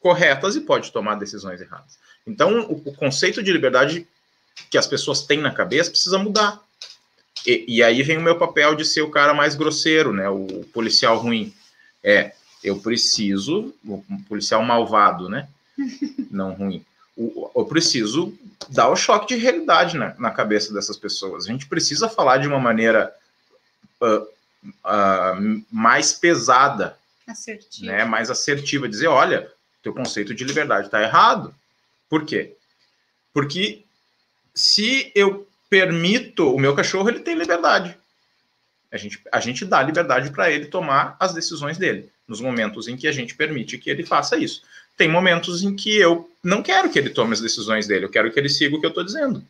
corretas e pode tomar decisões erradas. Então, o, o, conceito de liberdade que as pessoas têm na cabeça precisa mudar. E, e, aí vem o meu papel de ser o cara mais grosseiro, né? O policial ruim. É, eu preciso, o policial malvado, né? [laughs] Não ruim. O, eu preciso dar o choque de realidade na, na, cabeça dessas pessoas. A gente precisa falar de uma maneira uh, uh, mais pesada assertiva. Né, mais assertiva, dizer, olha, teu conceito de liberdade está errado. Por quê? Porque se eu permito, o meu cachorro ele tem liberdade. A gente, a gente dá liberdade para ele tomar as decisões dele, nos momentos em que a gente permite que ele faça isso. Tem momentos em que eu não quero que ele tome as decisões dele, eu quero que ele siga o que eu estou dizendo.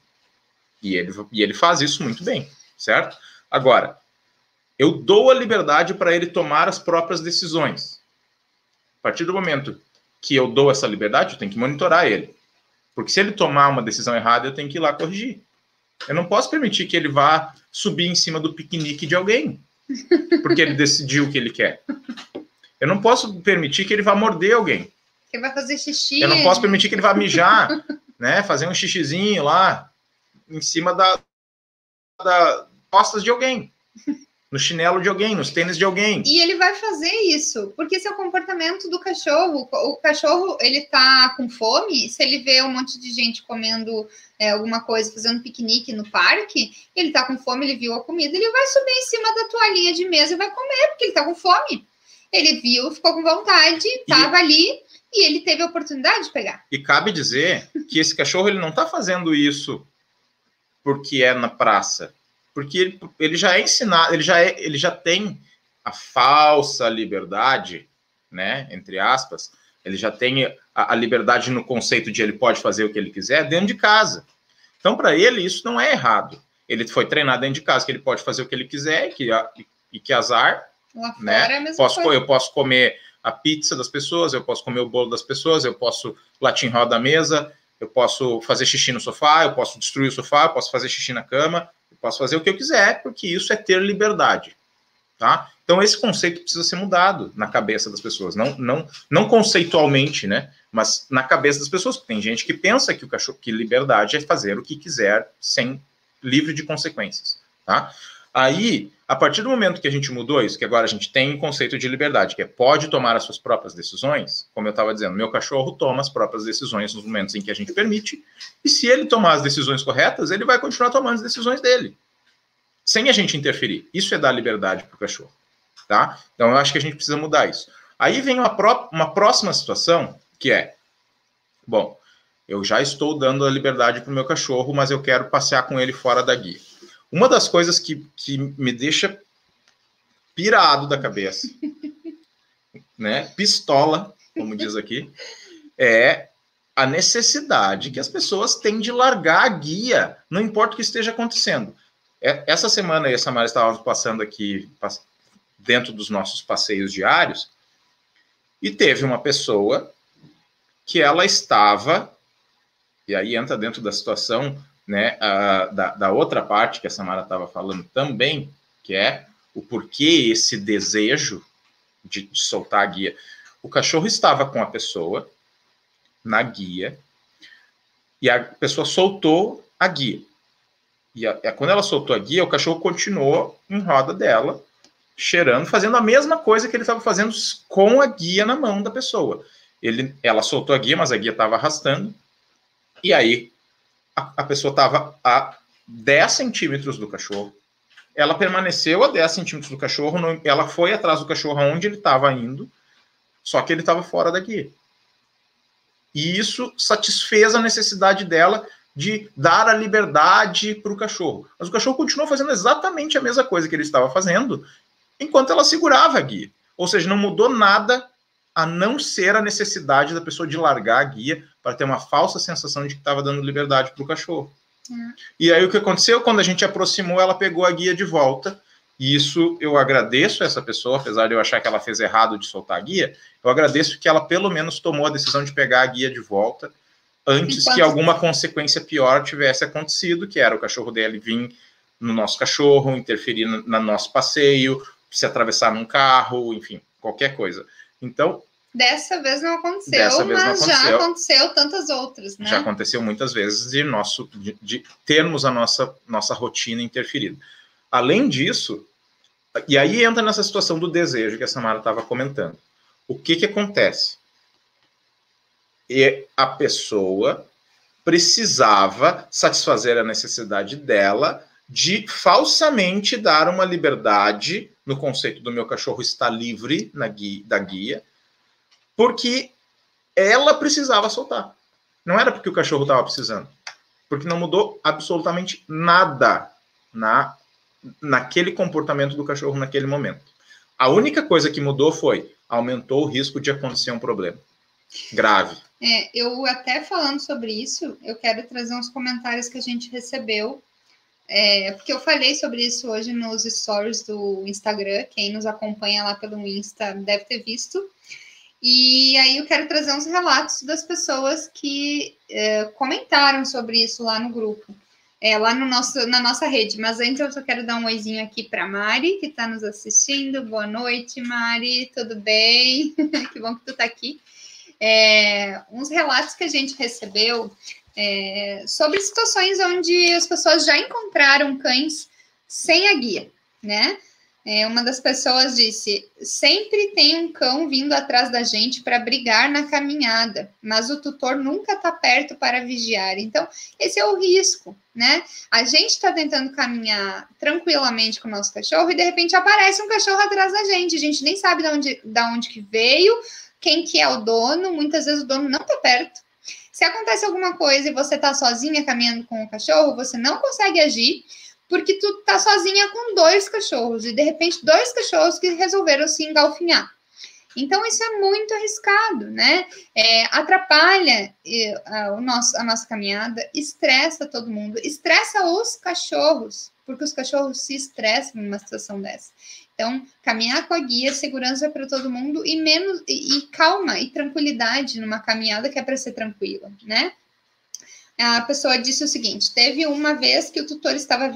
E ele, e ele faz isso muito bem, certo? Agora, eu dou a liberdade para ele tomar as próprias decisões. A partir do momento que eu dou essa liberdade, eu tenho que monitorar ele. Porque se ele tomar uma decisão errada, eu tenho que ir lá corrigir. Eu não posso permitir que ele vá subir em cima do piquenique de alguém, porque ele decidiu o que ele quer. Eu não posso permitir que ele vá morder alguém. Que vai fazer xixi. Eu não posso permitir que ele vá mijar, né? Fazer um xixizinho lá em cima da, da costas de alguém no chinelo de alguém, nos tênis de alguém. E ele vai fazer isso, porque esse é o comportamento do cachorro. O cachorro, ele tá com fome, se ele vê um monte de gente comendo é, alguma coisa, fazendo piquenique no parque, ele tá com fome, ele viu a comida, ele vai subir em cima da toalhinha de mesa e vai comer, porque ele tá com fome. Ele viu, ficou com vontade, tava e... ali e ele teve a oportunidade de pegar. E cabe dizer que esse cachorro ele não tá fazendo isso porque é na praça porque ele, ele já é ensinado, ele já, é, ele já tem a falsa liberdade, né, entre aspas, ele já tem a, a, liberdade no conceito de ele pode fazer o que ele quiser dentro de casa. Então, para ele, isso não é errado. Ele foi treinado dentro de casa, que ele pode fazer o que ele quiser, que, e, que azar. Lá né? É posso, eu posso comer a pizza das pessoas, eu posso comer o bolo das pessoas, eu posso latir em roda da mesa, eu posso fazer xixi no sofá, eu posso destruir o sofá, eu posso fazer xixi na cama, posso fazer o que eu quiser, porque isso é ter liberdade, tá? Então esse conceito precisa ser mudado na cabeça das pessoas, não não não conceitualmente, né? Mas na cabeça das pessoas, tem gente que pensa que o cachorro que liberdade é fazer o que quiser sem livre de consequências, tá? Aí, a partir do momento que a gente mudou isso, que agora a gente tem um conceito de liberdade, que é pode tomar as suas próprias decisões, como eu estava dizendo, meu cachorro toma as próprias decisões nos momentos em que a gente permite, e se ele tomar as decisões corretas, ele vai continuar tomando as decisões dele, sem a gente interferir. Isso é dar liberdade para o cachorro, tá? Então, eu acho que a gente precisa mudar isso. Aí vem uma, pró uma próxima situação, que é, bom, eu já estou dando a liberdade para o meu cachorro, mas eu quero passear com ele fora da guia. Uma das coisas que, que me deixa pirado da cabeça, [laughs] né, pistola, como diz aqui, é a necessidade que as pessoas têm de largar a guia, não importa o que esteja acontecendo. É, essa semana, a Samara estava passando aqui, dentro dos nossos passeios diários, e teve uma pessoa que ela estava, e aí entra dentro da situação né, a, da, da, outra parte que a Samara estava falando também, que é o porquê esse desejo de, de, soltar a guia. O cachorro estava com a pessoa na guia e a pessoa soltou a guia. E a, quando ela soltou a guia, o cachorro continuou em roda dela, cheirando, fazendo a mesma coisa que ele estava fazendo com a guia na mão da pessoa. Ele, ela soltou a guia, mas a guia estava arrastando. E aí a, a pessoa estava a 10 centímetros do cachorro, ela permaneceu a 10 centímetros do cachorro, não, ela foi atrás do cachorro aonde ele estava indo, só que ele estava fora da. E isso satisfez a necessidade dela de dar a liberdade para o cachorro. Mas o cachorro continuou fazendo exatamente a mesma coisa que ele estava fazendo enquanto ela segurava a guia. Ou seja, não mudou nada a não ser a necessidade da pessoa de largar a guia para ter uma falsa sensação de que estava dando liberdade para o cachorro. É. E aí o que aconteceu? Quando a gente aproximou, ela pegou a guia de volta. E isso eu agradeço essa pessoa, apesar de eu achar que ela fez errado de soltar a guia, eu agradeço que ela pelo menos tomou a decisão de pegar a guia de volta antes Enquanto... que alguma consequência pior tivesse acontecido, que era o cachorro dele vir no nosso cachorro, interferir no, no nosso passeio, se atravessar num carro, enfim, qualquer coisa. Então, Dessa vez não aconteceu, vez mas não aconteceu. já aconteceu tantas outras, né? Já aconteceu muitas vezes de, nosso, de, de termos a nossa, nossa rotina interferida. Além disso, e aí entra nessa situação do desejo que a Samara estava comentando. O que, que acontece? E a pessoa precisava satisfazer a necessidade dela de falsamente dar uma liberdade no conceito do meu cachorro está livre na guia, da guia, porque ela precisava soltar. Não era porque o cachorro estava precisando. Porque não mudou absolutamente nada na, naquele comportamento do cachorro naquele momento. A única coisa que mudou foi aumentou o risco de acontecer um problema grave. É, eu até falando sobre isso, eu quero trazer uns comentários que a gente recebeu, é, porque eu falei sobre isso hoje nos stories do Instagram. Quem nos acompanha lá pelo Insta deve ter visto. E aí eu quero trazer uns relatos das pessoas que é, comentaram sobre isso lá no grupo, é, lá no nosso, na nossa rede. Mas antes eu só quero dar um oizinho aqui para Mari, que está nos assistindo. Boa noite, Mari, tudo bem? [laughs] que bom que tu está aqui. É, uns relatos que a gente recebeu é, sobre situações onde as pessoas já encontraram cães sem a guia, né? É, uma das pessoas disse: sempre tem um cão vindo atrás da gente para brigar na caminhada, mas o tutor nunca está perto para vigiar. Então, esse é o risco, né? A gente está tentando caminhar tranquilamente com o nosso cachorro e de repente aparece um cachorro atrás da gente. A gente nem sabe de onde, de onde que veio, quem que é o dono. Muitas vezes o dono não está perto. Se acontece alguma coisa e você está sozinha caminhando com o cachorro, você não consegue agir porque tu tá sozinha com dois cachorros e de repente dois cachorros que resolveram se engalfinhar. Então isso é muito arriscado, né? É, atrapalha a, o nosso, a nossa caminhada, estressa todo mundo, estressa os cachorros, porque os cachorros se estressam numa situação dessa. Então, caminhar com a guia, segurança para todo mundo e menos e, e calma e tranquilidade numa caminhada que é para ser tranquila, né? A pessoa disse o seguinte: teve uma vez que o tutor estava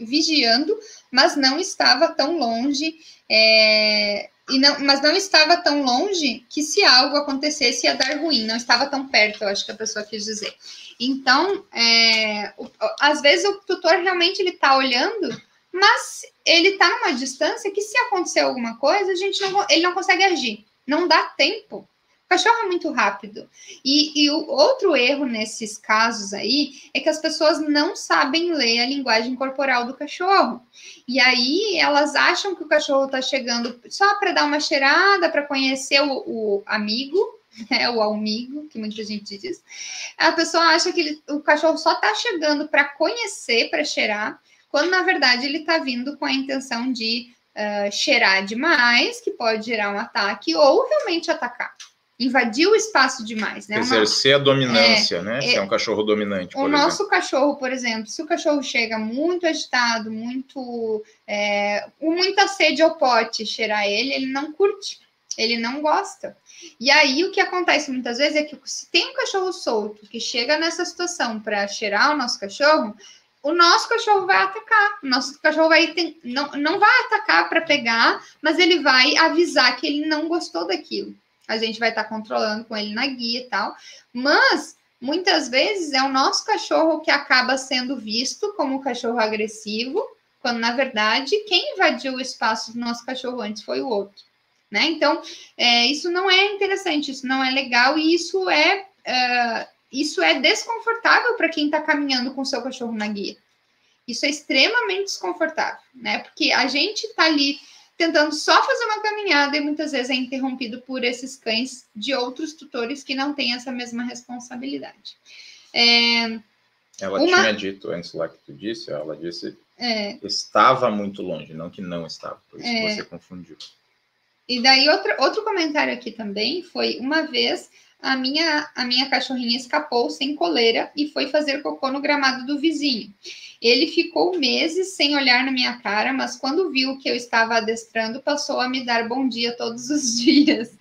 vigiando, mas não estava tão longe, é, e não, mas não estava tão longe que se algo acontecesse ia dar ruim, não estava tão perto, eu acho que a pessoa quis dizer. Então, é, o, às vezes o tutor realmente ele está olhando, mas ele está numa distância que se acontecer alguma coisa, a gente não, ele não consegue agir, não dá tempo cachorro é muito rápido. E, e, o outro erro nesses casos aí é que as pessoas não sabem ler a linguagem corporal do cachorro. E aí elas acham que o cachorro está chegando só para dar uma cheirada, para conhecer o, o amigo, [laughs] né, o amigo, que muita gente diz. A pessoa acha que ele, o cachorro só está chegando para conhecer, para cheirar, quando na verdade ele está vindo com a intenção de uh, cheirar demais, que pode gerar um ataque, ou realmente atacar invadir o espaço demais, né? Exercer a dominância, é, né? É, se é um cachorro dominante. O nosso cachorro, por exemplo, se o cachorro chega muito agitado, muito é, com muita sede ao pote, cheirar ele, ele não curte, ele não gosta. E aí o que acontece muitas vezes é que se tem um cachorro solto que chega nessa situação para cheirar o nosso cachorro, o nosso cachorro vai atacar. O nosso cachorro vai não, não vai atacar para pegar, mas ele vai avisar que ele não gostou daquilo a gente vai estar tá controlando com ele na guia e tal. Mas muitas vezes é o nosso cachorro que acaba sendo visto como um cachorro agressivo, quando na verdade quem invadiu o espaço do nosso cachorro antes foi o outro. Né? Então, é, isso não é interessante, isso não é legal e isso é, é isso é desconfortável para quem está caminhando com seu cachorro na guia. Isso é extremamente desconfortável, né? Porque a gente está ali tentando só fazer uma caminhada e muitas vezes é interrompido por esses cães de outros tutores que não têm essa mesma responsabilidade. É, ela uma... tinha dito antes lá que tu disse, ela disse é, estava muito longe, não que não estava, por isso é, você confundiu. E daí outro, outro comentário aqui também foi uma vez a minha, a minha cachorrinha escapou sem coleira e foi fazer cocô no gramado do vizinho. Ele ficou meses sem olhar na minha cara, mas quando viu que eu estava adestrando, passou a me dar bom dia todos os [laughs] dias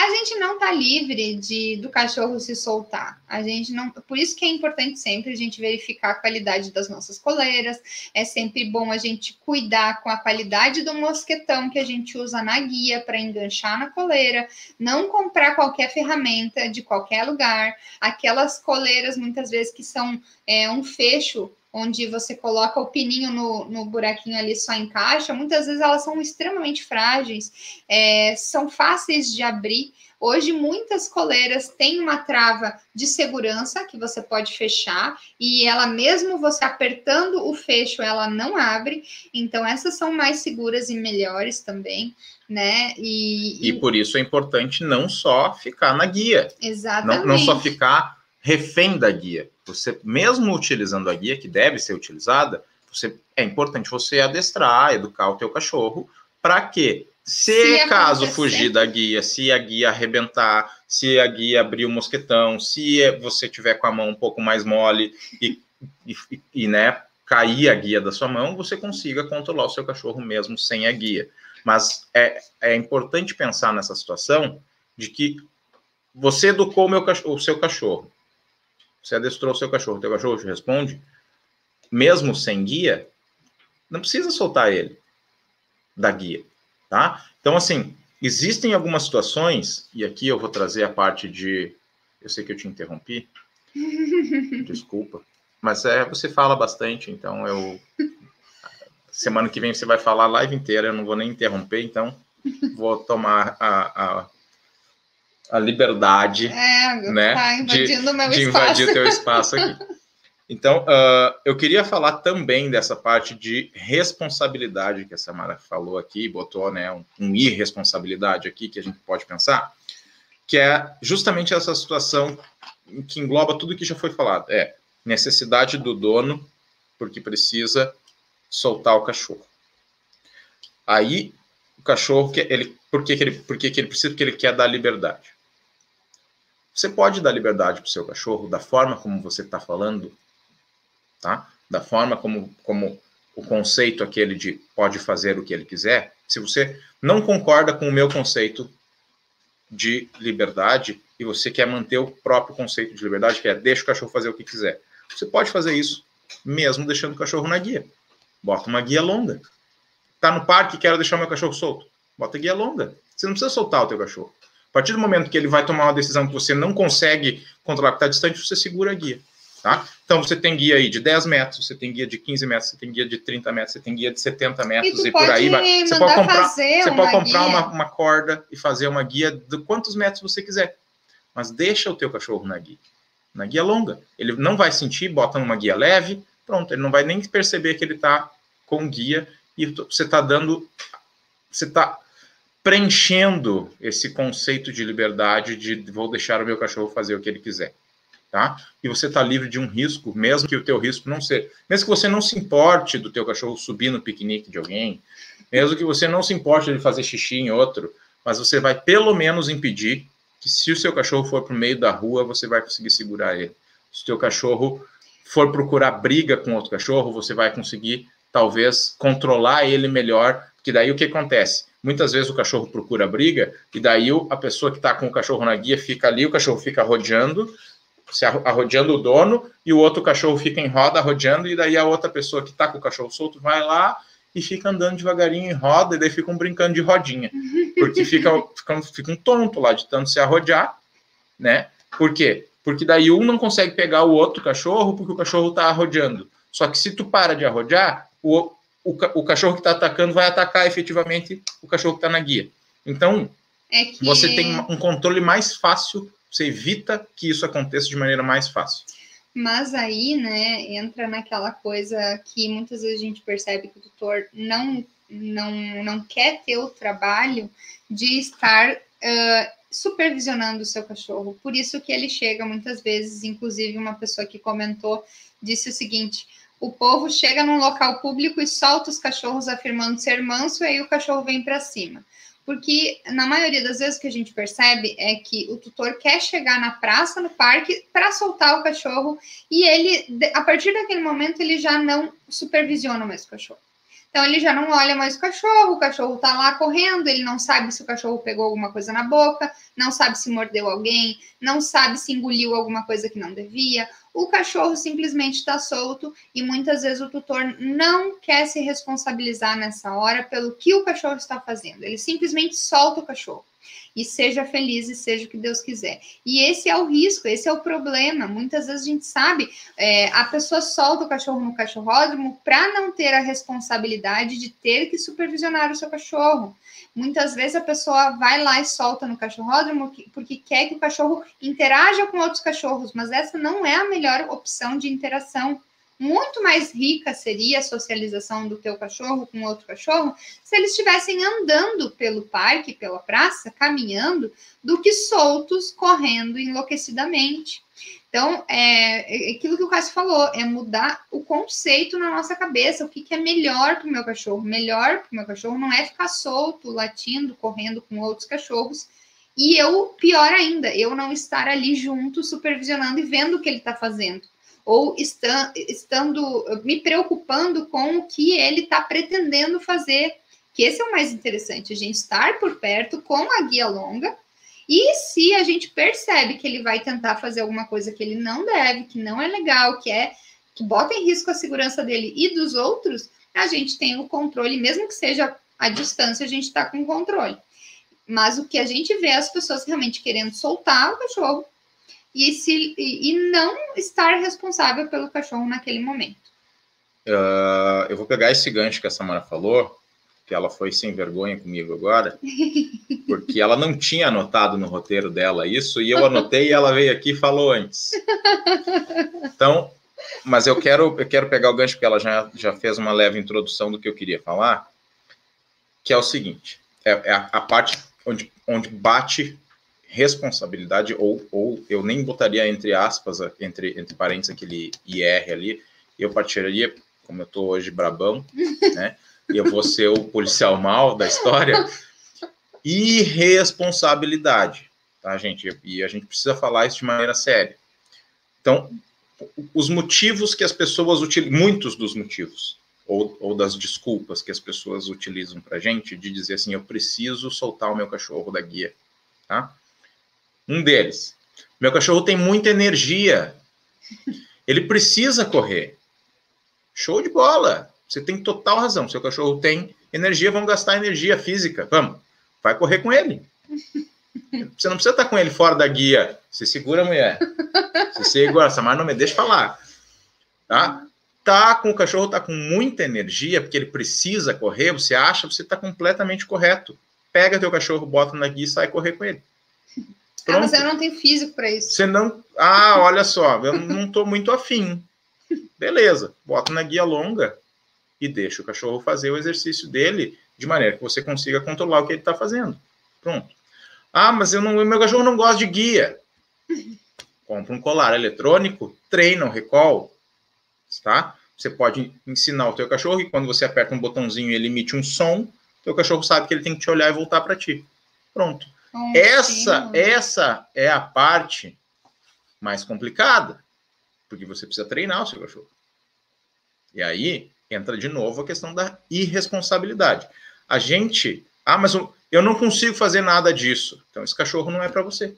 a gente não está livre de do cachorro se soltar. A gente não, por isso que é importante sempre a gente verificar a qualidade das nossas coleiras. É sempre bom a gente cuidar com a qualidade do mosquetão que a gente usa na guia para enganchar na coleira. Não comprar qualquer ferramenta de qualquer lugar. Aquelas coleiras muitas vezes que são é, um fecho onde você coloca o pininho no, no buraquinho ali só encaixa, muitas vezes elas são extremamente frágeis, é, são fáceis de abrir. Hoje, muitas coleiras têm uma trava de segurança que você pode fechar e ela, mesmo você apertando o fecho, ela não abre. Então, essas são mais seguras e melhores também, né? E, e... e por isso é importante não só ficar na guia. Exatamente. Não, não só ficar refém da guia. Você, mesmo utilizando a guia, que deve ser utilizada, você, é importante você adestrar, educar o teu cachorro, para que, se, se caso fugir da guia, se a guia arrebentar, se a guia abrir o mosquetão, se você tiver com a mão um pouco mais mole e, e, e né, cair a guia da sua mão, você consiga controlar o seu cachorro mesmo sem a guia. Mas é, é importante pensar nessa situação de que você educou o, meu, o seu cachorro. Você adestrou o seu cachorro, teu cachorro te responde, mesmo sem guia, não precisa soltar ele da guia, tá? Então, assim, existem algumas situações, e aqui eu vou trazer a parte de. Eu sei que eu te interrompi, [laughs] desculpa, mas é, você fala bastante, então eu. Semana que vem você vai falar a live inteira, eu não vou nem interromper, então vou tomar a, a a liberdade é, né, tá de, de invadir o teu espaço aqui. Então, uh, eu queria falar também dessa parte de responsabilidade que a Samara falou aqui, botou né, um, um irresponsabilidade aqui que a gente pode pensar, que é justamente essa situação que engloba tudo que já foi falado. É necessidade do dono, porque precisa soltar o cachorro. Aí, o cachorro, ele, por que, que, ele, por que, que ele precisa? Porque ele quer dar liberdade. Você pode dar liberdade para o seu cachorro da forma como você está falando, tá? Da forma como, como o conceito aquele de pode fazer o que ele quiser, se você não concorda com o meu conceito de liberdade e você quer manter o próprio conceito de liberdade, que é deixa o cachorro fazer o que quiser, você pode fazer isso mesmo deixando o cachorro na guia. Bota uma guia longa. Tá no parque quero deixar meu cachorro solto. Bota guia longa. Você não precisa soltar o teu cachorro. A partir do momento que ele vai tomar uma decisão que você não consegue controlar, que está distante, você segura a guia. Tá? Então você tem guia aí de 10 metros, você tem guia de 15 metros, você tem guia de 30 metros, você tem guia de 70 metros e, e por aí vai. Você pode comprar, você pode comprar uma, uma, corda e fazer uma guia de quantos metros você quiser. Mas deixa o teu cachorro na guia. Na guia longa. Ele não vai sentir, bota numa guia leve, pronto, ele não vai nem perceber que ele está com guia e você está dando. Você está preenchendo esse conceito de liberdade de vou deixar o meu cachorro fazer o que ele quiser tá? E você está livre de um risco, mesmo que o teu risco não seja, mesmo que você não se importe do teu cachorro subir no piquenique de alguém, mesmo que você não se importe de fazer xixi em outro, mas você vai pelo menos impedir que se o seu cachorro for para o meio da rua, você vai conseguir segurar ele. Se o teu cachorro for procurar briga com outro cachorro, você vai conseguir talvez controlar ele melhor, que daí o que acontece? Muitas vezes o cachorro procura briga e daí a pessoa que está com o cachorro na guia fica ali, o cachorro fica rodeando, se arrodeando o dono e o outro cachorro fica em roda rodeando e daí a outra pessoa que está com o cachorro solto vai lá e fica andando devagarinho em roda e daí ficam brincando de rodinha, porque fica, ficam, ficam tonto lá de tanto se arrodear, né? Por quê? Porque daí um não consegue pegar o outro cachorro porque o cachorro está arrodeando. Só que se tu para de arrodear, o, o, o cachorro que está atacando vai atacar efetivamente o cachorro que está na guia. Então, é que... você tem um controle mais fácil você evita que isso aconteça de maneira mais fácil. Mas aí, né, entra naquela coisa que muitas vezes a gente percebe que o tutor não, não, não quer ter o trabalho de estar uh, supervisionando o seu cachorro. Por isso que ele chega muitas vezes, inclusive uma pessoa que comentou, disse o seguinte: o povo chega num local público e solta os cachorros afirmando ser manso, e aí o cachorro vem para cima porque na maioria das vezes o que a gente percebe é que o tutor quer chegar na praça, no parque, para soltar o cachorro e ele, a partir daquele momento, ele já não supervisiona mais o cachorro. Então ele já não olha mais o cachorro, o cachorro tá lá correndo, ele não sabe se o cachorro pegou alguma coisa na boca, não sabe se mordeu alguém, não sabe se engoliu alguma coisa que não devia, o cachorro simplesmente está solto e muitas vezes o tutor não quer se responsabilizar nessa hora pelo que o cachorro está fazendo. Ele simplesmente solta o cachorro e seja feliz e seja o que Deus quiser. E esse é o risco, esse é o problema. Muitas vezes a gente sabe, é, a pessoa solta o cachorro no cachorródromo para não ter a responsabilidade de ter que supervisionar o seu cachorro. Muitas vezes a pessoa vai lá e solta no cachorródromo porque quer que o cachorro interaja com outros cachorros, mas essa não é a melhor opção de interação. Muito mais rica seria a socialização do teu cachorro com outro cachorro se eles estivessem andando pelo parque, pela praça, caminhando, do que soltos, correndo enlouquecidamente. Então, é, é aquilo que o Cássio falou, é mudar o conceito na nossa cabeça, o que, que é melhor para o meu cachorro. Melhor para o meu cachorro não é ficar solto, latindo, correndo com outros cachorros. E eu, pior ainda, eu não estar ali junto, supervisionando e vendo o que ele está fazendo. Ou estando, me preocupando com o que ele está pretendendo fazer. Que esse é o mais interessante, a gente estar por perto com a guia longa, e se a gente percebe que ele vai tentar fazer alguma coisa que ele não deve, que não é legal, que é que bota em risco a segurança dele e dos outros, a gente tem o controle, mesmo que seja à distância, a gente está com controle. Mas o que a gente vê é as pessoas realmente querendo soltar o cachorro e, se, e, e não estar responsável pelo cachorro naquele momento. Uh, eu vou pegar esse gancho que a Samara falou que ela foi sem vergonha comigo agora, [laughs] porque ela não tinha anotado no roteiro dela isso, e eu [laughs] anotei e ela veio aqui e falou antes. Então, mas eu quero, eu quero pegar o gancho, porque ela já, já fez uma leve introdução do que eu queria falar, que é o seguinte, é, é a, a, parte onde, onde bate responsabilidade, ou, ou eu nem botaria entre aspas, entre, entre parênteses aquele IR ali, eu partiria, como eu estou hoje brabão, [laughs] né, e eu vou ser o policial mal da história. Irresponsabilidade, tá, gente? E a gente precisa falar isso de maneira séria. Então, os motivos que as pessoas utilizam, muitos dos motivos, ou, ou das desculpas que as pessoas utilizam para gente de dizer assim, eu preciso soltar o meu cachorro da guia, tá? Um deles, meu cachorro tem muita energia, ele precisa correr. Show de bola, você tem total razão. Seu cachorro tem energia, vamos gastar energia física, vamos, vai correr com ele. Você não precisa estar com ele fora da guia. Se segura, mulher. Se segura, Samar não me deixa falar. Tá? Tá com o cachorro, tá com muita energia, porque ele precisa correr, você acha, você está completamente correto. Pega teu cachorro, bota na guia e sai correr com ele. Pronto. Ah, mas eu não tenho físico para isso. Você não. Ah, olha só, eu não estou muito afim. Beleza, bota na guia longa e deixa o cachorro fazer o exercício dele de maneira que você consiga controlar o que ele está fazendo. Pronto. Ah, mas eu não, meu cachorro não gosta de guia. Compra um colar eletrônico, treina o recall, tá? Você pode ensinar o teu cachorro e quando você aperta um botãozinho ele emite um som, teu cachorro sabe que ele tem que te olhar e voltar para ti. Pronto. Essa, essa é a parte mais complicada, porque você precisa treinar o seu cachorro. E aí entra de novo a questão da irresponsabilidade. A gente, ah, mas eu não consigo fazer nada disso. Então esse cachorro não é para você.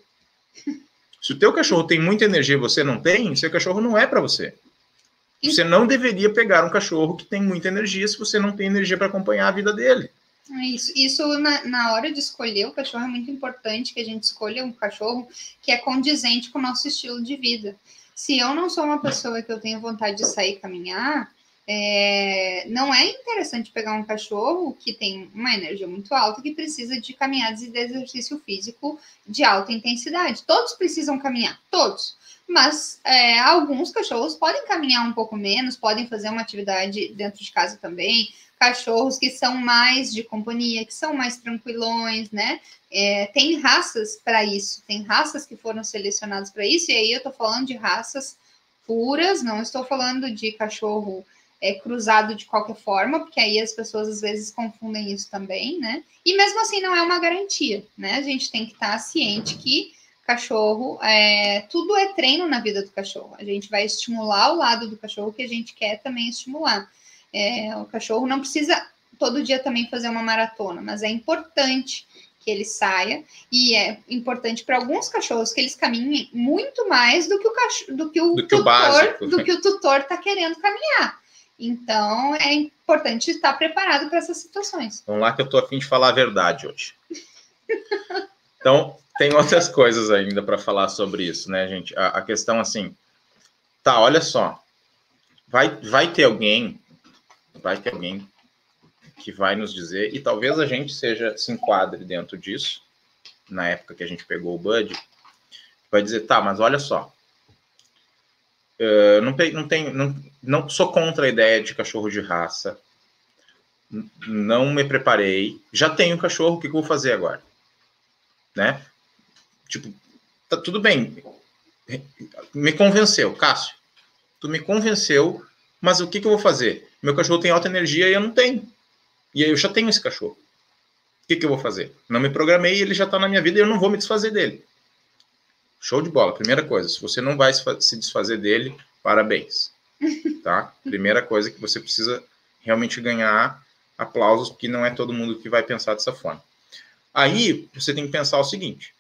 [laughs] Se o teu cachorro tem muita energia e você não tem, seu cachorro não é para você. Você não deveria pegar um cachorro que tem muita energia se você não tem energia para acompanhar a vida dele. É isso, isso na, na, hora de escolher o cachorro é muito importante que a gente escolha um cachorro que é condizente com o nosso estilo de vida. Se eu não sou uma pessoa que eu tenho vontade de sair caminhar, é, não é interessante pegar um cachorro que tem uma energia muito alta que precisa de caminhadas e de exercício físico de alta intensidade. Todos precisam caminhar, todos. Mas é, alguns cachorros podem caminhar um pouco menos, podem fazer uma atividade dentro de casa também. Cachorros que são mais de companhia, que são mais tranquilões, né? É, tem raças para isso, tem raças que foram selecionadas para isso, e aí eu estou falando de raças puras, não estou falando de cachorro é, cruzado de qualquer forma, porque aí as pessoas às vezes confundem isso também, né? E mesmo assim não é uma garantia, né? A gente tem que estar ciente que cachorro, é, tudo é treino na vida do cachorro. A gente vai estimular o lado do cachorro que a gente quer também estimular. É, o cachorro não precisa todo dia também fazer uma maratona, mas é importante que ele saia e é importante para alguns cachorros que eles caminhem muito mais do que o cachorro, do que o do tutor, que o do que o tutor está querendo caminhar. Então, é importante estar preparado para essas situações. Vamos lá que eu estou afim de falar a verdade hoje. então, tem outras coisas ainda para falar sobre isso, né, gente? A, a, questão, assim, tá, olha só, vai, vai ter alguém, vai ter alguém que vai nos dizer, e talvez a gente seja, se enquadre dentro disso, na época que a gente pegou o Bud, vai dizer, tá, mas olha só, não, não, tem, não, não sou contra a ideia de cachorro de raça. Não me preparei. Já tenho cachorro, o que, que eu vou fazer agora? Né? Tipo, tá tudo bem. Me convenceu, Cássio. Tu me convenceu, mas o que, que eu vou fazer? Meu cachorro tem alta energia e eu não tenho. E aí eu já tenho esse cachorro. O que, que eu vou fazer? Não me programei, ele já está na minha vida e eu não vou me desfazer dele. Show de bola. Primeira coisa, se você não vai se desfazer dele, parabéns. [laughs] Tá? Primeira coisa que você precisa realmente ganhar aplausos, porque não é todo mundo que vai pensar dessa forma. Aí você tem que pensar o seguinte: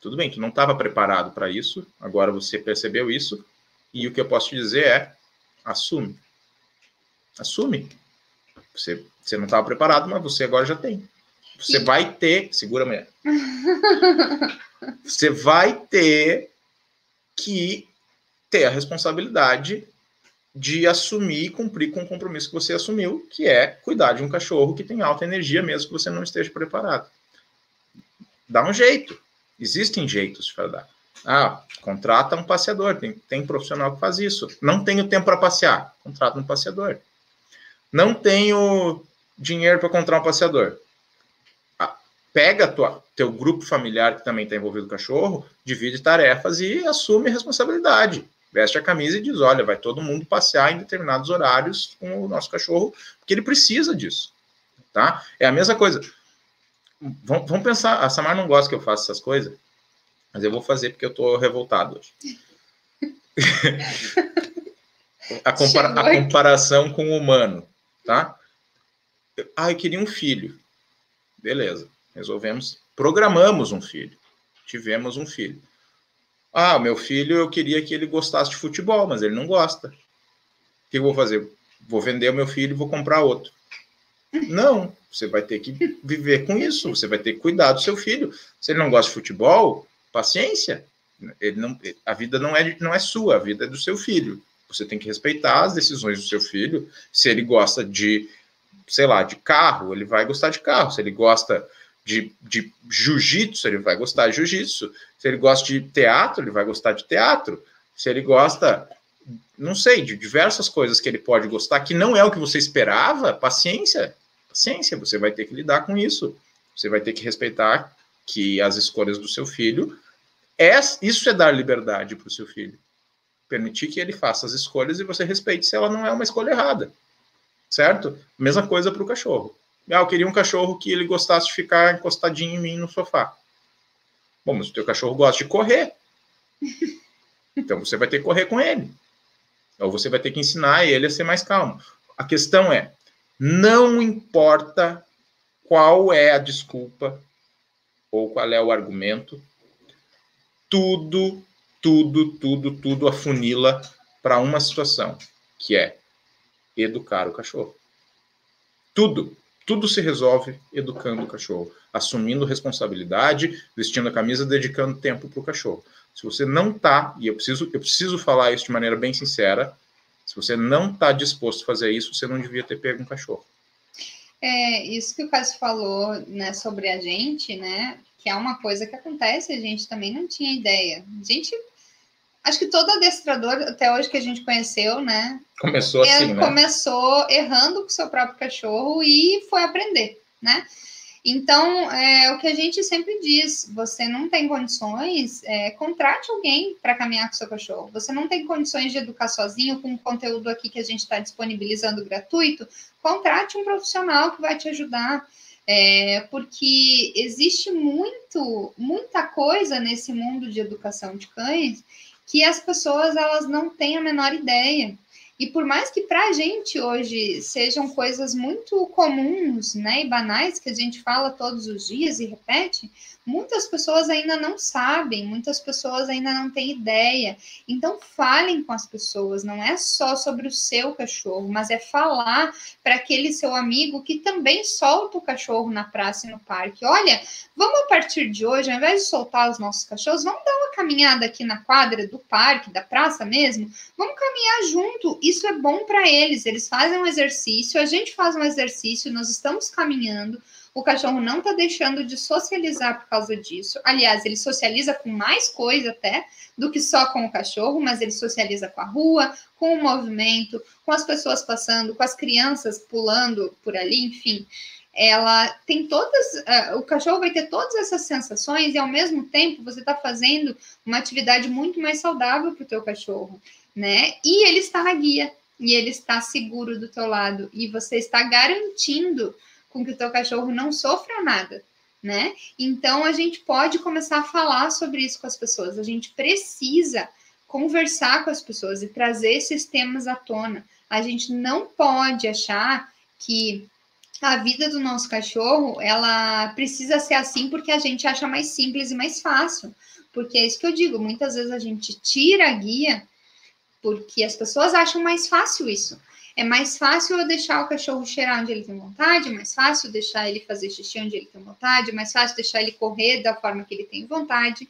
tudo bem, tu não estava preparado para isso, agora você percebeu isso, e o que eu posso te dizer é: assume. Assume. Você, você não estava preparado, mas você agora já tem. Você vai ter. Segura, mulher. Você vai ter que ter a responsabilidade de assumir e cumprir com o compromisso que você assumiu, que é cuidar de um cachorro que tem alta energia, mesmo que você não esteja preparado. Dá um jeito. Existem jeitos de fazer. Ah, contrata um passeador. Tem, tem profissional que faz isso. Não tenho tempo para passear. Contrata um passeador. Não tenho dinheiro para comprar um passeador pega tua, teu grupo familiar que também está envolvido com o cachorro, divide tarefas e assume responsabilidade. Veste a camisa e diz: olha, vai todo mundo passear em determinados horários com o nosso cachorro, porque ele precisa disso. Tá? É a mesma coisa. Vamos pensar, a Samar não gosta que eu faça essas coisas, mas eu vou fazer porque eu estou revoltado hoje. [laughs] a, compara a comparação com o humano, tá? Ah, eu queria um filho. Beleza, resolvemos, programamos um filho. Tivemos um filho. Ah, meu filho, eu queria que ele gostasse de futebol, mas ele não gosta. O que eu vou fazer? Vou vender o meu filho e vou comprar outro. Não, você vai ter que viver com isso, você vai ter que cuidar do seu filho. Se ele não gosta de futebol, paciência. Ele não, a vida não é, não é sua, a vida é do seu filho. Você tem que respeitar as decisões do seu filho. Se ele gosta de, sei lá, de carro, ele vai gostar de carro. Se ele gosta de, de jiu-jitsu, ele vai gostar de jiu-jitsu. Se ele gosta de teatro, ele vai gostar de teatro. Se ele gosta, não sei, de diversas coisas que ele pode gostar, que não é o que você esperava, paciência. Paciência, você vai ter que lidar com isso. Você vai ter que respeitar que as escolhas do seu filho isso é dar liberdade para o seu filho. Permitir que ele faça as escolhas e você respeite se ela não é uma escolha errada. Certo? Mesma coisa para o cachorro. Ah, eu queria um cachorro que ele gostasse de ficar encostadinho em mim no sofá. Bom, mas o teu cachorro gosta de correr. [laughs] Então você vai ter que correr com ele. Ou você vai ter que ensinar ele a ser mais calmo. A questão é: não importa qual é a desculpa ou qual é o argumento, tudo, tudo, tudo, tudo afunila para uma situação, que é educar o cachorro. Tudo. Tudo se resolve educando o cachorro, assumindo responsabilidade, vestindo a camisa, dedicando tempo para o cachorro. Se você não está, e eu preciso, eu preciso falar isso de maneira bem sincera, se você não está disposto a fazer isso, você não devia ter pego um cachorro. É, isso que o Cássio falou, né, sobre a gente, né, que é uma coisa que acontece, a gente também não tinha ideia. A gente acho que todo adestrador, até hoje que a gente conheceu, né? Começou assim, né? Começou errando com o seu próprio cachorro e foi aprender, né? Então, é o que a gente sempre diz: você não tem condições, é, contrate alguém para caminhar com seu cachorro. Você não tem condições de educar sozinho com o conteúdo aqui que a gente está disponibilizando gratuito, contrate um profissional que vai te ajudar. É, porque existe muito, muita coisa nesse mundo de educação de cães que as pessoas elas não têm a menor ideia. E por mais que para a gente hoje sejam coisas muito comuns né, e banais que a gente fala todos os dias e repete, muitas pessoas ainda não sabem, muitas pessoas ainda não têm ideia. Então, falem com as pessoas, não é só sobre o seu cachorro, mas é falar para aquele seu amigo que também solta o cachorro na praça e no parque. Olha, vamos a partir de hoje, ao invés de soltar os nossos cachorros, vamos dar uma caminhada aqui na quadra do parque, da praça mesmo, vamos caminhar junto. Isso é bom para eles, eles fazem um exercício, a gente faz um exercício, nós estamos caminhando o cachorro não está deixando de socializar por causa disso. Aliás, ele socializa com mais coisa até do que só com o cachorro, mas ele socializa com a rua, com o movimento, com as pessoas passando, com as crianças pulando por ali, enfim. Ela tem todas, uh, o cachorro vai ter todas essas sensações e ao mesmo tempo você está fazendo uma atividade muito mais saudável para o teu cachorro, né? E ele está na guia e ele está seguro do teu lado e você está garantindo com que o teu cachorro não sofra nada, né? Então a gente pode começar a falar sobre isso com as pessoas. A gente precisa conversar com as pessoas e trazer esses temas à tona. A gente não pode achar que a vida do nosso cachorro ela precisa ser assim porque a gente acha mais simples e mais fácil. Porque é isso que eu digo, muitas vezes a gente tira a guia porque as pessoas acham mais fácil isso. É mais fácil eu deixar o cachorro cheirar onde ele tem vontade, mais fácil deixar ele fazer xixi onde ele tem vontade, mais fácil deixar ele correr da forma que ele tem vontade.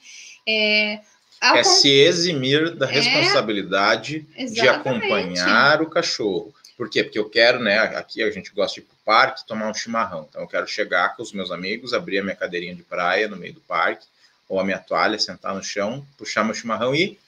É, é se eximir da é, responsabilidade é, de acompanhar o cachorro. Por quê? Porque eu quero, né? Aqui a gente gosta de ir para o parque tomar um chimarrão. Então eu quero chegar com os meus amigos, abrir a minha cadeirinha de praia no meio do parque, ou a minha toalha, sentar no chão, puxar meu chimarrão e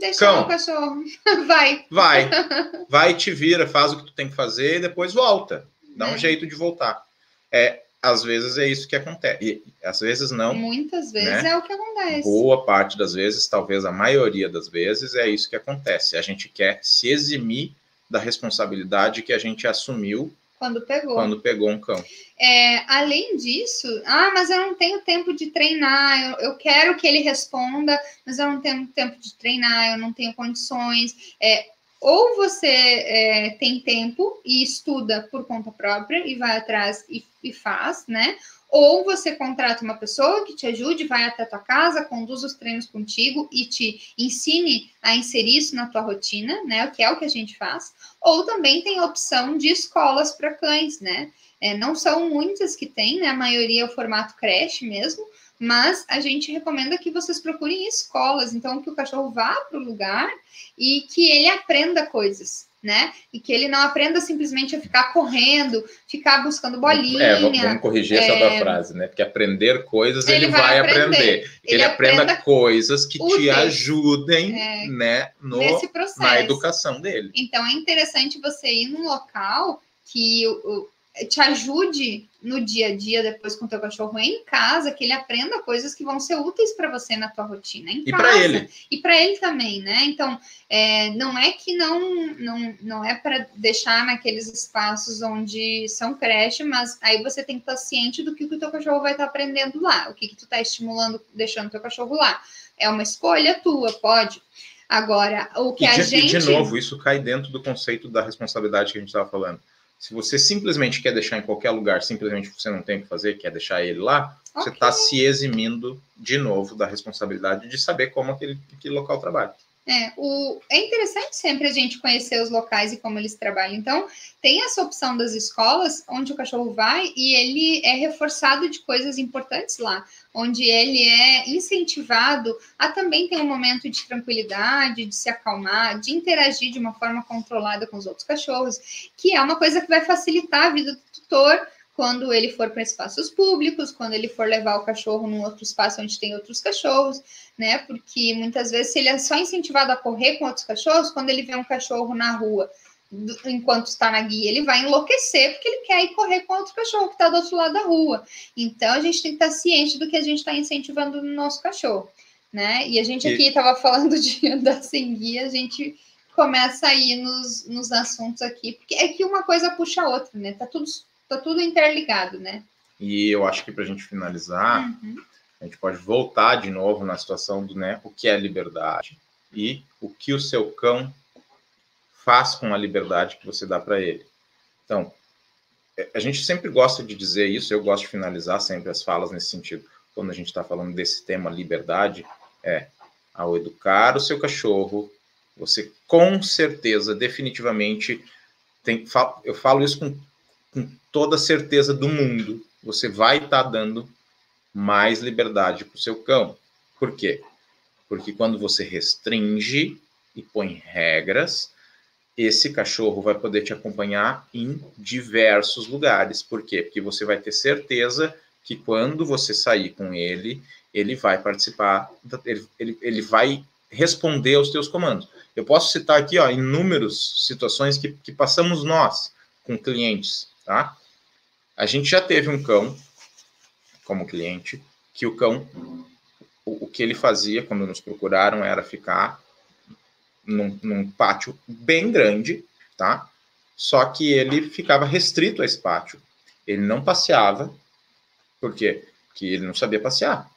Deixa Cão, o cachorro. [laughs] Vai. Vai. [laughs] Vai, te vira, faz o que tu tem que fazer e depois volta. Dá é. um jeito de voltar. É, às vezes é isso que acontece. E às vezes não. Muitas vezes né? é o que acontece. Boa parte das vezes, talvez a maioria das vezes, é isso que acontece. A gente quer se eximir da responsabilidade que a gente assumiu quando pegou. Quando pegou um cão. É, além disso, ah, mas eu não tenho tempo de treinar, eu, eu, quero que ele responda, mas eu não tenho tempo de treinar, eu não tenho condições. É, ou você é, tem tempo e estuda por conta própria e vai atrás e, e faz, né? Ou você contrata uma pessoa que te ajude, vai até a tua casa, conduz os treinos contigo e te ensine a inserir isso na tua rotina, né? O que é o que a gente faz. Ou também tem a opção de escolas para cães, né? É, não são muitas que tem, né? A maioria é o formato creche mesmo, mas a gente recomenda que vocês procurem escolas, então que o cachorro vá para o lugar e que ele aprenda coisas, né? E que ele não aprenda simplesmente a ficar correndo, ficar buscando bolinha. É, vamos, corrigir essa é... frase, né? Porque aprender coisas ele, ele vai, aprender. aprender. Ele, ele aprenda coisas que úteis. te ajudem, é, né? No, nesse processo. Na educação dele. Então é interessante você ir num local que o, te ajude no dia a dia depois com o teu cachorro em casa, que ele aprenda coisas que vão ser úteis para você na tua rotina em e para ele e para ele também, né? Então é, não é que não não, não é para deixar naqueles espaços onde são creche, mas aí você tem que estar ciente do que, que o teu cachorro vai estar aprendendo lá, o que que tu está estimulando, deixando o teu cachorro lá. É uma escolha tua, pode. Agora, o que e a de, gente. E de novo, isso cai dentro do conceito da responsabilidade que a gente estava falando se você simplesmente quer deixar em qualquer lugar, simplesmente você não tem o que fazer, quer deixar ele lá, okay. você está se eximindo de novo da responsabilidade de saber como aquele, aquele local trabalha. É, o, é interessante sempre a gente conhecer os locais e como eles trabalham. Então, tem essa opção das escolas onde o cachorro vai e ele é reforçado de coisas importantes lá, onde ele é incentivado a também ter um momento de tranquilidade, de se acalmar, de interagir de uma forma controlada com os outros cachorros, que é uma coisa que vai facilitar a vida do tutor quando ele for para espaços públicos, quando ele for levar o cachorro num outro espaço onde tem outros cachorros, né? Porque muitas vezes, se ele é só incentivado a correr com outros cachorros, quando ele vê um cachorro na rua enquanto está na guia, ele vai enlouquecer porque ele quer ir correr com outro cachorro que está do outro lado da rua. Então a gente tem que estar ciente do que a gente está incentivando no nosso cachorro, né? E a gente aqui estava falando de [laughs] andar sem guia, a gente começa aí nos, nos assuntos aqui, porque é que uma coisa puxa a outra, né? Tá tudo tá tudo interligado, né? E eu acho que para a gente finalizar, uhum. a gente pode voltar de novo na situação do né, o que é liberdade e o que o seu cão faz com a liberdade que você dá para ele. Então, é, a gente sempre gosta de dizer isso, eu gosto de finalizar sempre as falas nesse sentido, quando a gente está falando desse tema liberdade, é ao educar o seu cachorro, você com certeza, definitivamente, tem, eu falo isso com com toda a certeza do mundo, você vai estar tá dando mais liberdade para o seu cão. Por quê? Porque quando você restringe e põe regras, esse cachorro vai poder te acompanhar em diversos lugares. Por quê? Porque você vai ter certeza que quando você sair com ele, ele vai participar, ele, ele, ele vai responder aos teus comandos. Eu posso citar aqui ó, inúmeras situações que, que passamos nós com clientes tá? A gente já teve um cão como cliente que o cão, o, o que ele fazia quando nos procuraram era ficar num, num pátio bem grande, tá? Só que ele ficava restrito a esse pátio. Ele não passeava, por quê? Porque ele não sabia passear.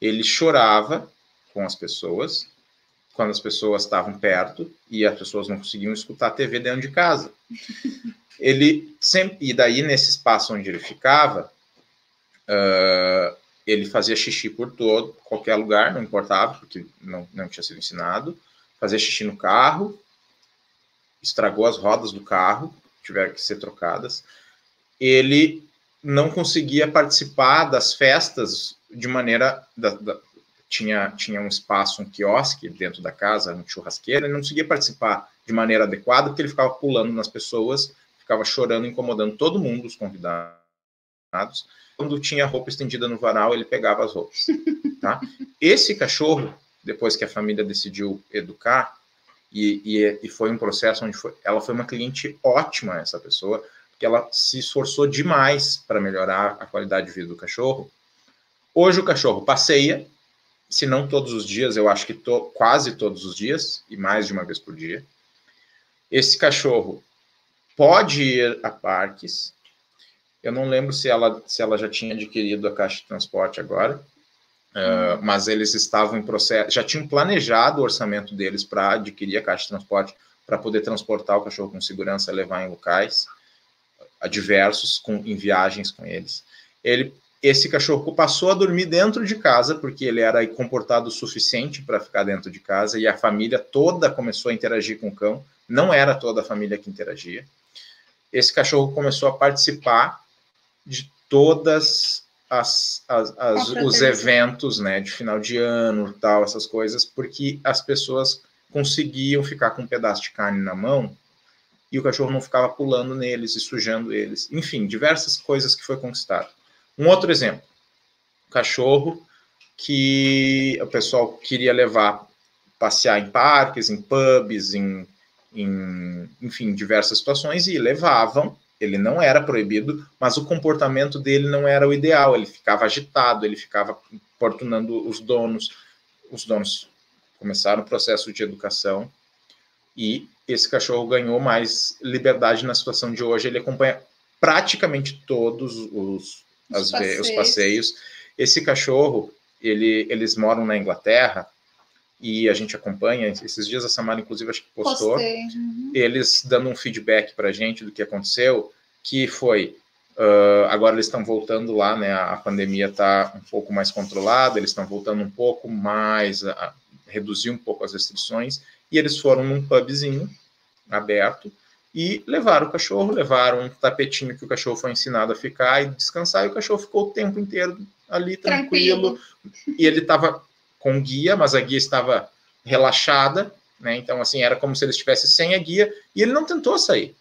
Ele chorava com as pessoas, quando as pessoas estavam perto e as pessoas não conseguiam escutar a TV dentro de casa. Ele sempre, e daí nesse espaço onde ele ficava, uh, ele fazia xixi por todo, qualquer lugar, não importava, porque não, não tinha sido ensinado, fazia xixi no carro, estragou as rodas do carro, tiveram que ser trocadas, ele não conseguia participar das festas de maneira, da, da, tinha, tinha um espaço, um quiosque dentro da casa, um churrasqueiro, ele não conseguia participar de maneira adequada, porque ele ficava pulando nas pessoas ficava chorando, incomodando todo mundo, os convidados. Quando tinha roupa estendida no varal, ele pegava as roupas. [laughs] Tá? Esse cachorro, depois que a família decidiu educar, e, e, e foi um processo onde foi, ela foi uma cliente ótima, essa pessoa, porque ela se esforçou demais para melhorar a qualidade de vida do cachorro. Hoje o cachorro passeia, se não todos os dias, eu acho que to, quase todos os dias, e mais de uma vez por dia. Esse cachorro pode ir a parques. Eu não lembro se ela, se ela já tinha adquirido a caixa de transporte agora, uh, mas eles estavam em processo, já tinham planejado o orçamento deles para adquirir a caixa de transporte para poder transportar o cachorro com segurança, levar em locais adversos, com, em viagens com eles. Ele, esse cachorro passou a dormir dentro de casa, porque ele era comportado o suficiente para ficar dentro de casa, e a família toda começou a interagir com o cão, não era toda a família que interagia. Esse cachorro começou a participar de todas as, as, as os eventos, né, de final de ano, tal, essas coisas, porque as pessoas conseguiam ficar com um pedaço de carne na mão e o cachorro não ficava pulando neles e sujando eles. Enfim, diversas coisas que foi conquistado. Um outro exemplo, cachorro que o pessoal queria levar passear em parques, em pubs, em, em enfim, diversas situações e levavam. Ele não era proibido, mas o comportamento dele não era o ideal. Ele ficava agitado, ele ficava importunando os donos. Os donos começaram o processo de educação e esse cachorro ganhou mais liberdade na situação de hoje. Ele acompanha praticamente todos os, os, passeios. os passeios. Esse cachorro, ele, eles moram na Inglaterra e a gente acompanha. Esses dias a Samara, inclusive, acho que postou. Uhum. Eles dando um feedback para a gente do que aconteceu, que foi. Uh, agora eles estão voltando lá, né? A, pandemia está um pouco mais controlada, eles estão voltando um pouco mais a, a reduzir um pouco as restrições e eles foram num pubzinho aberto e levaram o cachorro, levaram um tapetinho que o cachorro foi ensinado a ficar e descansar, e o cachorro ficou o tempo inteiro ali tranquilo. tranquilo. E ele estava com guia, mas a guia estava relaxada, né? Então, assim, era como se ele estivesse sem a guia, e ele não tentou sair.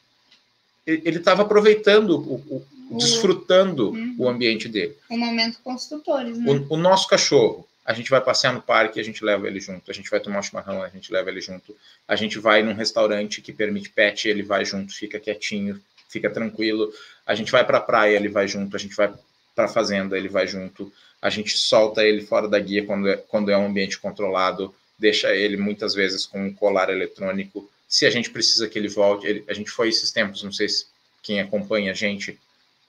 Ele estava aproveitando, o, o, o, desfrutando uhum. o ambiente dele. O momento construtores, né? O, o nosso cachorro, a gente vai passear no parque, a gente leva ele junto. A gente vai tomar um chimarrão, a gente leva ele junto. A gente vai num restaurante que permite pet, ele vai junto, fica quietinho, fica tranquilo. A gente vai para a praia, ele vai junto. A gente vai para a fazenda, ele vai junto. A gente solta ele fora da guia quando é, quando é um ambiente controlado, deixa ele muitas vezes com um colar eletrônico. Se a gente precisa que ele volte, ele, a gente foi esses tempos, não sei se quem acompanha a gente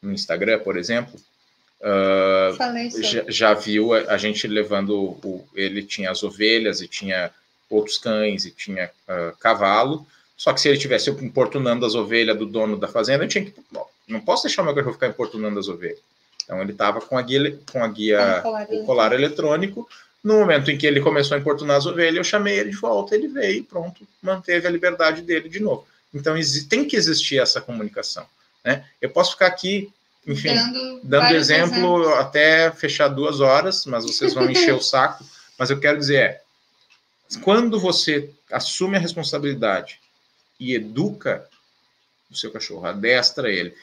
no Instagram, por exemplo, Uh, já, já, viu a, a, gente levando o, ele tinha as ovelhas e tinha outros cães e tinha uh, cavalo. Só que se ele tivesse importunando as ovelhas do dono da fazenda, eu tinha que bom, não posso deixar o meu cachorro ficar importunando as ovelhas. Então ele estava com a guia, com a guia, colar o colar eletrônico. No momento em que ele começou a importunar as ovelhas, eu chamei ele de volta, ele veio, pronto, manteve a liberdade dele de novo. Então tem que existir essa comunicação. Né? Eu posso ficar aqui enfim, dando, dando exemplo exemplos. até fechar duas horas, mas vocês vão encher o saco. Mas eu quero dizer é, quando você assume a responsabilidade e educa o seu cachorro, adestra ele,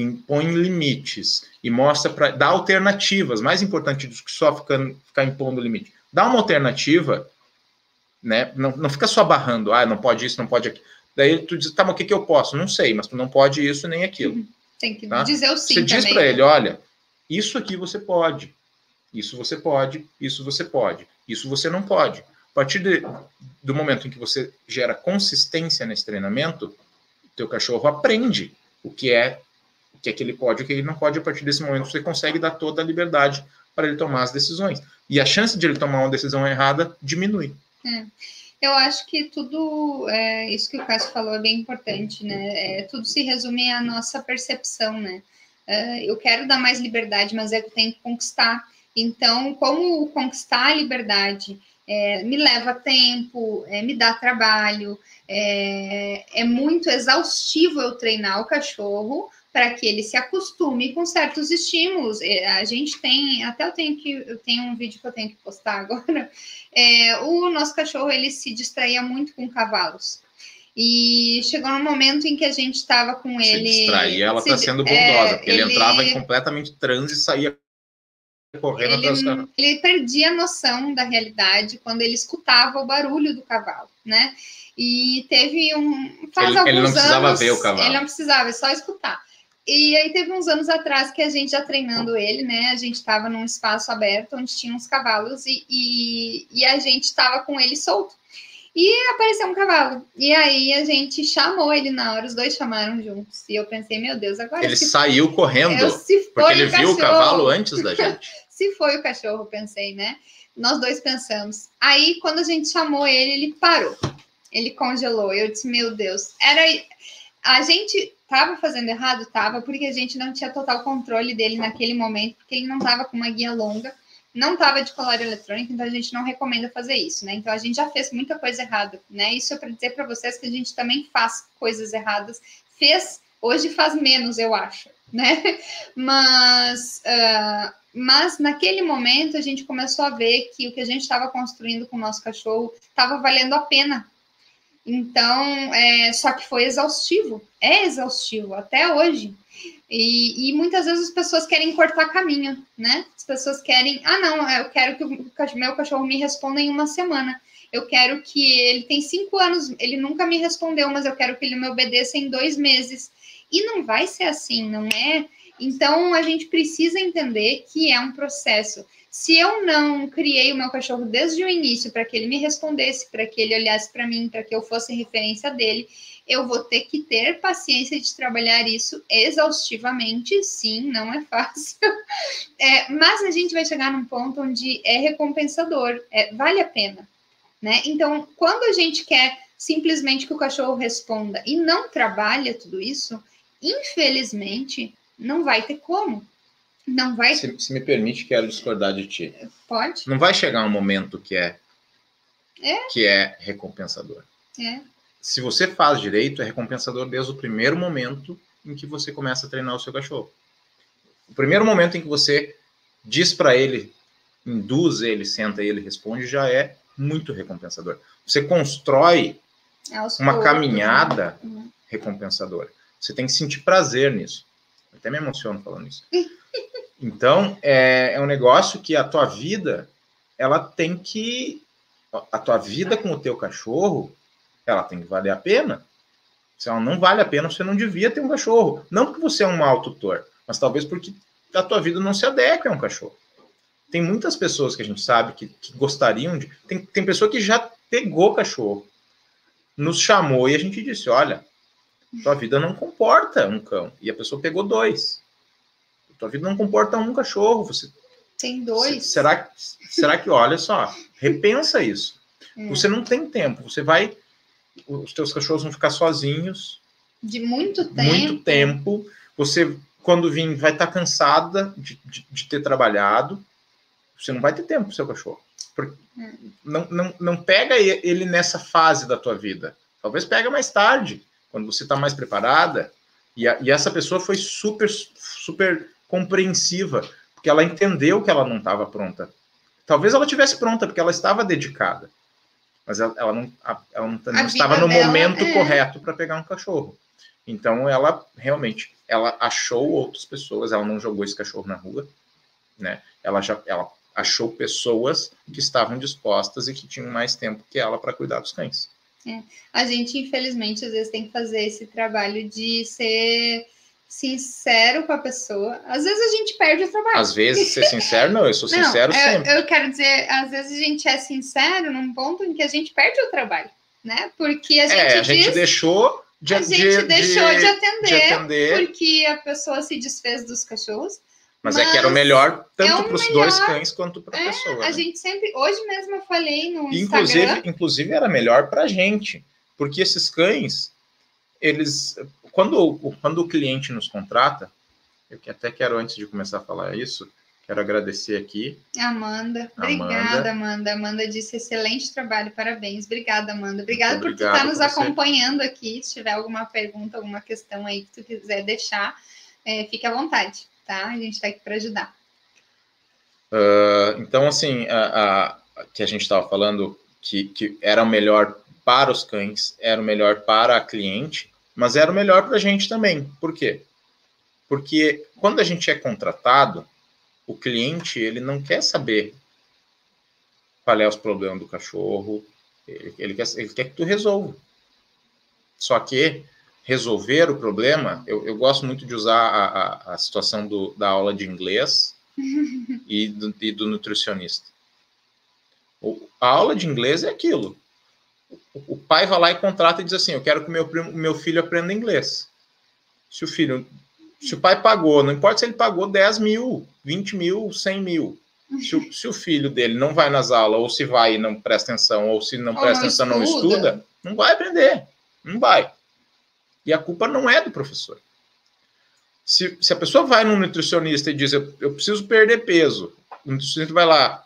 impõe limites e mostra para dar alternativas, mais importante do que só ficar, ficar impondo limite. Dá uma alternativa, né? Não, não fica só barrando, ah, não pode isso, não pode aquilo. Daí tu diz, tá, mas o que, que eu posso? Não sei, mas tu não pode isso nem aquilo. Uhum. Tem que tá? dizer o sim. Você diz para ele: olha, isso aqui você pode, isso você pode, isso você pode, isso você não pode. A partir de, do momento em que você gera consistência nesse treinamento, teu cachorro aprende o que é que é que ele pode, o que ele não pode. A partir desse momento, você consegue dar toda a liberdade para ele tomar as decisões. E a chance de ele tomar uma decisão errada diminui. É. Eu acho que tudo, é, isso que o Cássio falou é bem importante, né? É, tudo se resume à nossa percepção, né? É, eu quero dar mais liberdade, mas eu tenho que conquistar. Então, como conquistar a liberdade é, me leva tempo, é, me dá trabalho, é, é muito exaustivo eu treinar o cachorro para que ele se acostume com certos estímulos. É, a gente tem, até eu tenho que, eu tenho um vídeo que eu tenho que postar [laughs] agora. É, o nosso cachorro ele se distraía muito com cavalos. E chegou um momento em que a gente estava com se ele. Distraía, ela está sendo bondosa, é, porque ele, ele entrava em completamente transe e saía correndo ele, atrás Ele perdia a noção da realidade quando ele escutava o barulho do cavalo, né? E teve um. Faz ele, alguns ele não precisava anos, ver o cavalo. Ele não precisava, é só escutar. E aí teve uns anos atrás que a gente já treinando ele, né? A gente estava num espaço aberto onde tinha uns cavalos e, e, e a gente estava com ele solto. E apareceu um cavalo. E aí a gente chamou ele na hora, os dois chamaram juntos. E eu pensei, meu Deus, agora. Ele saiu foi... correndo. Eu, porque ele o viu o cavalo antes da gente. [laughs] se foi o cachorro, pensei, né? Nós dois pensamos. Aí, quando a gente chamou ele, ele parou. Ele congelou. Eu disse, meu Deus. Era. A gente tava fazendo errado? Tava, porque a gente não tinha total controle dele naquele momento, porque ele não tava com uma guia longa, não tava de colar eletrônico, então a gente não recomenda fazer isso, né? Então a gente já fez muita coisa errada, né? Isso é para dizer para vocês que a gente também faz coisas erradas. Fez, hoje faz menos, eu acho, né? [laughs] Mas. Uh, mas naquele momento a gente começou a ver que o que a gente estava construindo com o nosso cachorro estava valendo a pena. Então, é, só que foi exaustivo, é exaustivo até hoje. E, e, muitas vezes as pessoas querem cortar caminho, né? As pessoas querem, ah, não, eu quero que o meu cachorro me responda em uma semana. Eu quero que ele tem cinco anos, ele nunca me respondeu, mas eu quero que ele me obedeça em dois meses. E não vai ser assim, não é? Então, a gente precisa entender que é um processo. Se eu não criei o meu cachorro desde o início para que ele me respondesse, para que ele olhasse para mim, para que eu fosse referência dele, eu vou ter que ter paciência de trabalhar isso exaustivamente. Sim, não é fácil. [laughs] É, mas a gente vai chegar num ponto onde é recompensador, é, vale a pena. Né? Então, quando a gente quer simplesmente que o cachorro responda e não trabalha tudo isso, infelizmente, não vai ter como. Não vai. Se, se me permite, quero discordar de ti. Pode. Não vai chegar um momento que é, é. que é recompensador. É. Se você faz direito, é recompensador desde o primeiro momento em que você começa a treinar o seu cachorro. O primeiro momento em que você diz para ele, induz ele, senta ele, responde, já é muito recompensador. Você constrói é uma poucos, caminhada né? recompensadora. Você tem que sentir prazer nisso. Até me emociono falando isso. [laughs] Então, é, é um negócio que a tua vida, ela tem que. A tua vida com o teu cachorro, ela tem que valer a pena. Se ela não vale a pena, você não devia ter um cachorro. Não porque você é um mau tutor, mas talvez porque a tua vida não se adequa a um cachorro. Tem muitas pessoas que a gente sabe que, que gostariam de. Tem, tem pessoa que já pegou cachorro, nos chamou e a gente disse: olha, tua vida não comporta um cão. E a pessoa pegou dois. Tua vida não comporta um cachorro. Você tem dois. Será, será que, olha só, repensa isso. É. Você não tem tempo. Você vai. Os teus cachorros vão ficar sozinhos. De muito tempo. Muito tempo. Você, quando vir, vai estar cansada de, de, de ter trabalhado. Você não vai ter tempo para o seu cachorro. Porque é. não, não, não pega ele nessa fase da tua vida. Talvez pega mais tarde quando você está mais preparada, e, a, e, essa pessoa foi super, super compreensiva, porque ela entendeu que ela não estava pronta. Talvez ela tivesse pronta, porque ela estava dedicada, mas ela, ela não, ela não, não estava no dela, momento é... correto para pegar um cachorro. Então ela realmente, ela achou outras pessoas, ela não jogou esse cachorro na rua, né? Ela já, ela achou pessoas que estavam dispostas e que tinham mais tempo que ela para cuidar dos cães. É. A gente, infelizmente, às vezes tem que fazer esse trabalho de ser sincero com a pessoa. Às vezes a gente perde o trabalho. Às vezes ser sincero, não, eu sou [laughs] não, sincero sempre. Eu, eu quero dizer, às vezes a gente é sincero num ponto em que a gente perde o trabalho, né? Porque a gente, é, a gente deixou de, a gente de, deixou de, de, atender, de atender porque a pessoa se desfez dos cachorros. Mas, mas, é que era o melhor tanto é para os dois cães quanto para a é, pessoa. A né? gente sempre, hoje mesmo eu falei no inclusive, Instagram. Inclusive era melhor para a gente, porque esses cães, eles, quando, quando o cliente nos contrata, eu até quero antes de começar a falar isso, quero agradecer aqui. Amanda, obrigada, Amanda. Amanda disse excelente trabalho, parabéns. Obrigada, Amanda. Obrigada por estar nos acompanhando aqui. Se tiver alguma pergunta, alguma questão aí que tu quiser deixar, é, fique à vontade tá? A gente está aqui para ajudar. Uh, então, assim, a, a, que a gente estava falando que, que era o melhor para os cães, era o melhor para a cliente, mas era o melhor para a gente também. Por quê? Porque quando a gente é contratado, o cliente ele não quer saber qual é os problemas do cachorro, ele, ele, quer, ele quer que tu resolva. Só que resolver o problema, eu, eu gosto muito de usar a, a, a situação do, da aula de inglês [laughs] e, do, e do nutricionista. O, a aula de inglês é aquilo. O, o, pai vai lá e contrata e diz assim: Eu quero que meu, primo, meu filho aprenda inglês. Se o filho, se o pai pagou, não importa se ele pagou 10 mil, 20 mil, 100 mil, Se o, [laughs] se o, filho dele não vai nas aulas, ou se vai e não presta atenção, ou se não ou presta não atenção e não estuda, não vai aprender. Não vai. E a culpa não é do professor. Se, se a pessoa vai num nutricionista e diz, eu, eu preciso perder peso, o nutricionista vai lá,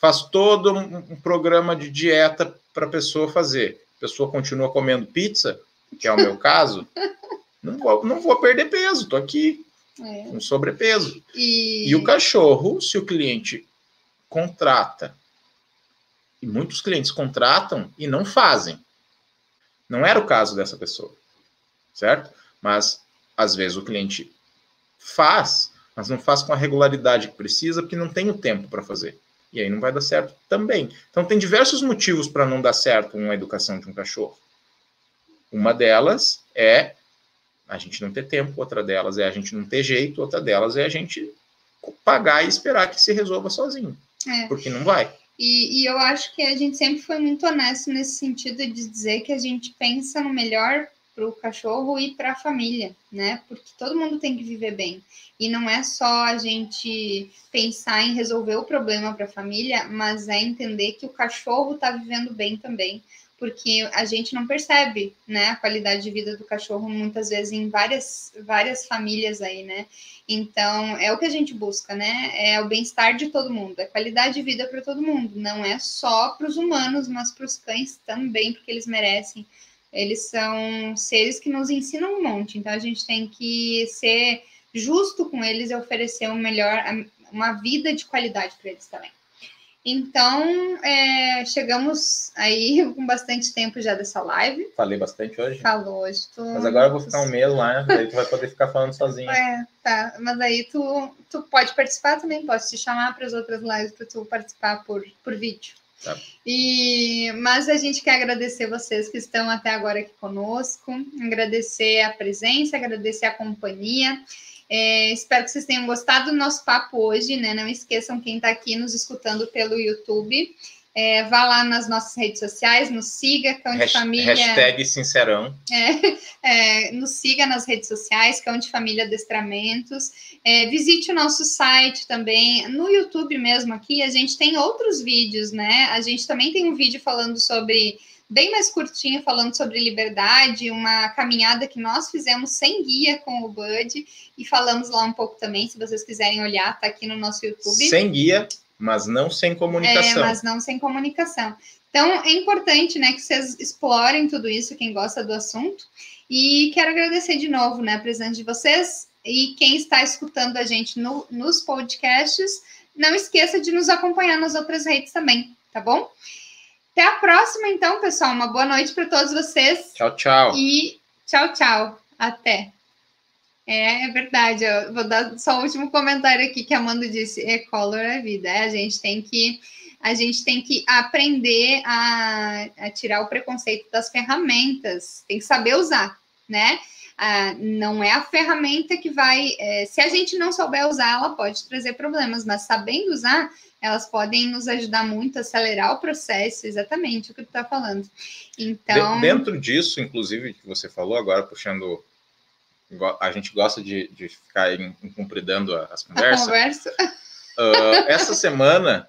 faz todo um, um programa de dieta para a pessoa fazer. A pessoa continua comendo pizza, que é o meu caso, [laughs] não vou, não vou perder peso, estou aqui é. com sobrepeso. E... e o cachorro, se o cliente contrata, e muitos clientes contratam e não fazem. Não era o caso dessa pessoa, certo? Mas às vezes o cliente faz, mas não faz com a regularidade que precisa, porque não tem o tempo para fazer. E aí não vai dar certo também. Então tem diversos motivos para não dar certo uma educação de um cachorro. Uma delas é a gente não ter tempo, outra delas é a gente não ter jeito, outra delas é a gente pagar e esperar que se resolva sozinho. É. Porque não vai. E, e, eu acho que a gente sempre foi muito honesto nesse sentido de dizer que a gente pensa no melhor para o cachorro e para a família, né? Porque todo mundo tem que viver bem. E não é só a gente pensar em resolver o problema para a família, mas é entender que o cachorro está vivendo bem também porque a gente não percebe, né, a qualidade de vida do cachorro muitas vezes em várias, várias famílias aí, né? Então, é o que a gente busca, né? É o bem-estar de todo mundo, é qualidade de vida para todo mundo, não é só para os humanos, mas para os cães também, porque eles merecem. Eles são seres que nos ensinam um monte, então a gente tem que ser justo com eles e oferecer um melhor, uma vida de qualidade para eles também. Então, é, chegamos aí [laughs] com bastante tempo já dessa live. Falei bastante hoje? Falou hoje. Tu... Mas agora eu vou ficar um mês lá, né? Daí tu vai poder ficar falando [laughs] sozinho. É, tá. Mas aí tu, tu pode participar também, posso te chamar para as outras lives para tu participar por, por vídeo. Tá. E, mas a gente quer agradecer vocês que estão até agora aqui conosco, agradecer a presença, agradecer a companhia. É, espero que vocês tenham gostado do nosso papo hoje, né? Não esqueçam quem está aqui nos escutando pelo YouTube. É, vá lá nas nossas redes sociais, nos siga, Cão de Família. Hashtag Sincerão. É, [laughs] é, nos siga nas redes sociais, Cão de Família Adestramentos. É, visite o nosso site também. No YouTube mesmo aqui, a gente tem outros vídeos, né? A gente também tem um vídeo falando sobre bem mais curtinha, falando sobre liberdade, uma caminhada que nós fizemos sem guia com o Bud, e falamos lá um pouco também, se vocês quiserem olhar, tá aqui no nosso YouTube. Sem guia, mas não sem comunicação. É, mas não sem comunicação. Então, é importante, né, que vocês explorem tudo isso, quem gosta do assunto, e quero agradecer de novo, né, a presença de vocês, e quem está escutando a gente no, nos podcasts, não esqueça de nos acompanhar nas outras redes também, tá bom? Até a próxima, então, pessoal. Uma boa noite para todos vocês. Tchau, tchau. E tchau, tchau. Até. É, é verdade. Eu vou dar só o último comentário aqui que a Amanda disse: e-color é vida. É, a gente tem que a gente tem que aprender a, a, tirar o preconceito das ferramentas, tem que saber usar, né? Ah, não é a ferramenta que vai. É, se a gente não souber usar, ela pode trazer problemas, mas sabendo usar, elas podem nos ajudar muito a acelerar o processo, exatamente o que tu está falando. Então. dentro disso, inclusive, que você falou, agora puxando. A gente gosta de, de ficar incumpridando as conversas. Conversa. Uh, essa [laughs] semana,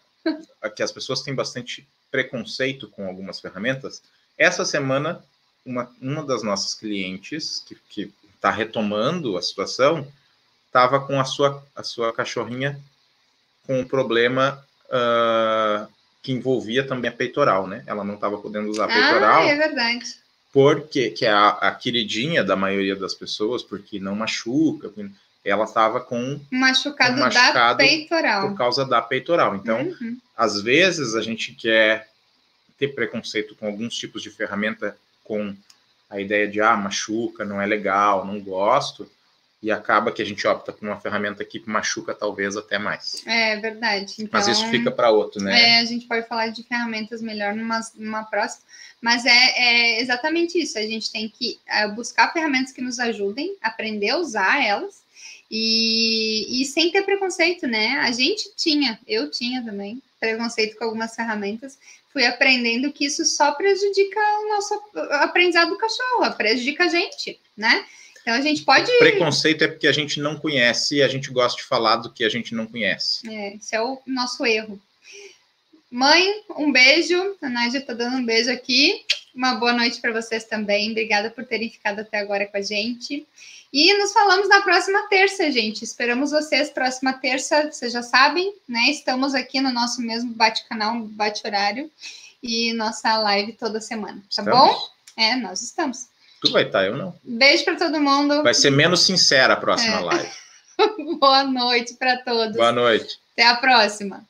que as pessoas têm bastante preconceito com algumas ferramentas, essa semana, uma, uma das nossas clientes, que está retomando a situação, estava com a sua, a sua cachorrinha com um problema uh, que envolvia também a peitoral, né? Ela não estava podendo usar a peitoral. Ah, é verdade. Porque, que é a, a, queridinha da maioria das pessoas, porque não machuca, ela estava com machucado, um machucado, da peitoral. Por causa da peitoral. Então, uhum. às vezes a gente quer ter preconceito com alguns tipos de ferramenta com a ideia de ah, machuca, não é legal, não gosto e acaba que a gente opta por uma ferramenta que machuca talvez até mais. É verdade. Então, mas isso fica para outro, né? É, a gente pode falar de ferramentas melhor numa, numa próxima, mas é, é exatamente isso. A gente tem que é, buscar ferramentas que nos ajudem, aprender a usar elas e, e sem ter preconceito, né? A gente tinha, eu tinha também preconceito com algumas ferramentas, fui aprendendo que isso só prejudica o nosso aprendizado do cachorro, prejudica a gente, né? Então a gente pode. Preconceito é porque a gente não conhece e a gente gosta de falar do que a gente não conhece. É, esse é o nosso erro. Mãe, um beijo. A Nádia está dando um beijo aqui. Uma boa noite para vocês também. Obrigada por terem ficado até agora com a gente. E nos falamos na próxima terça, gente. Esperamos vocês próxima terça, vocês já sabem, né? Estamos aqui no nosso mesmo bate-canal, bate-horário e nossa live toda semana, tá estamos? bom? É, nós estamos. Tu vai estar, eu não. Beijo para todo mundo. Vai ser menos sincera a próxima é. live. [laughs] Boa noite para todos. Boa noite. Até a próxima.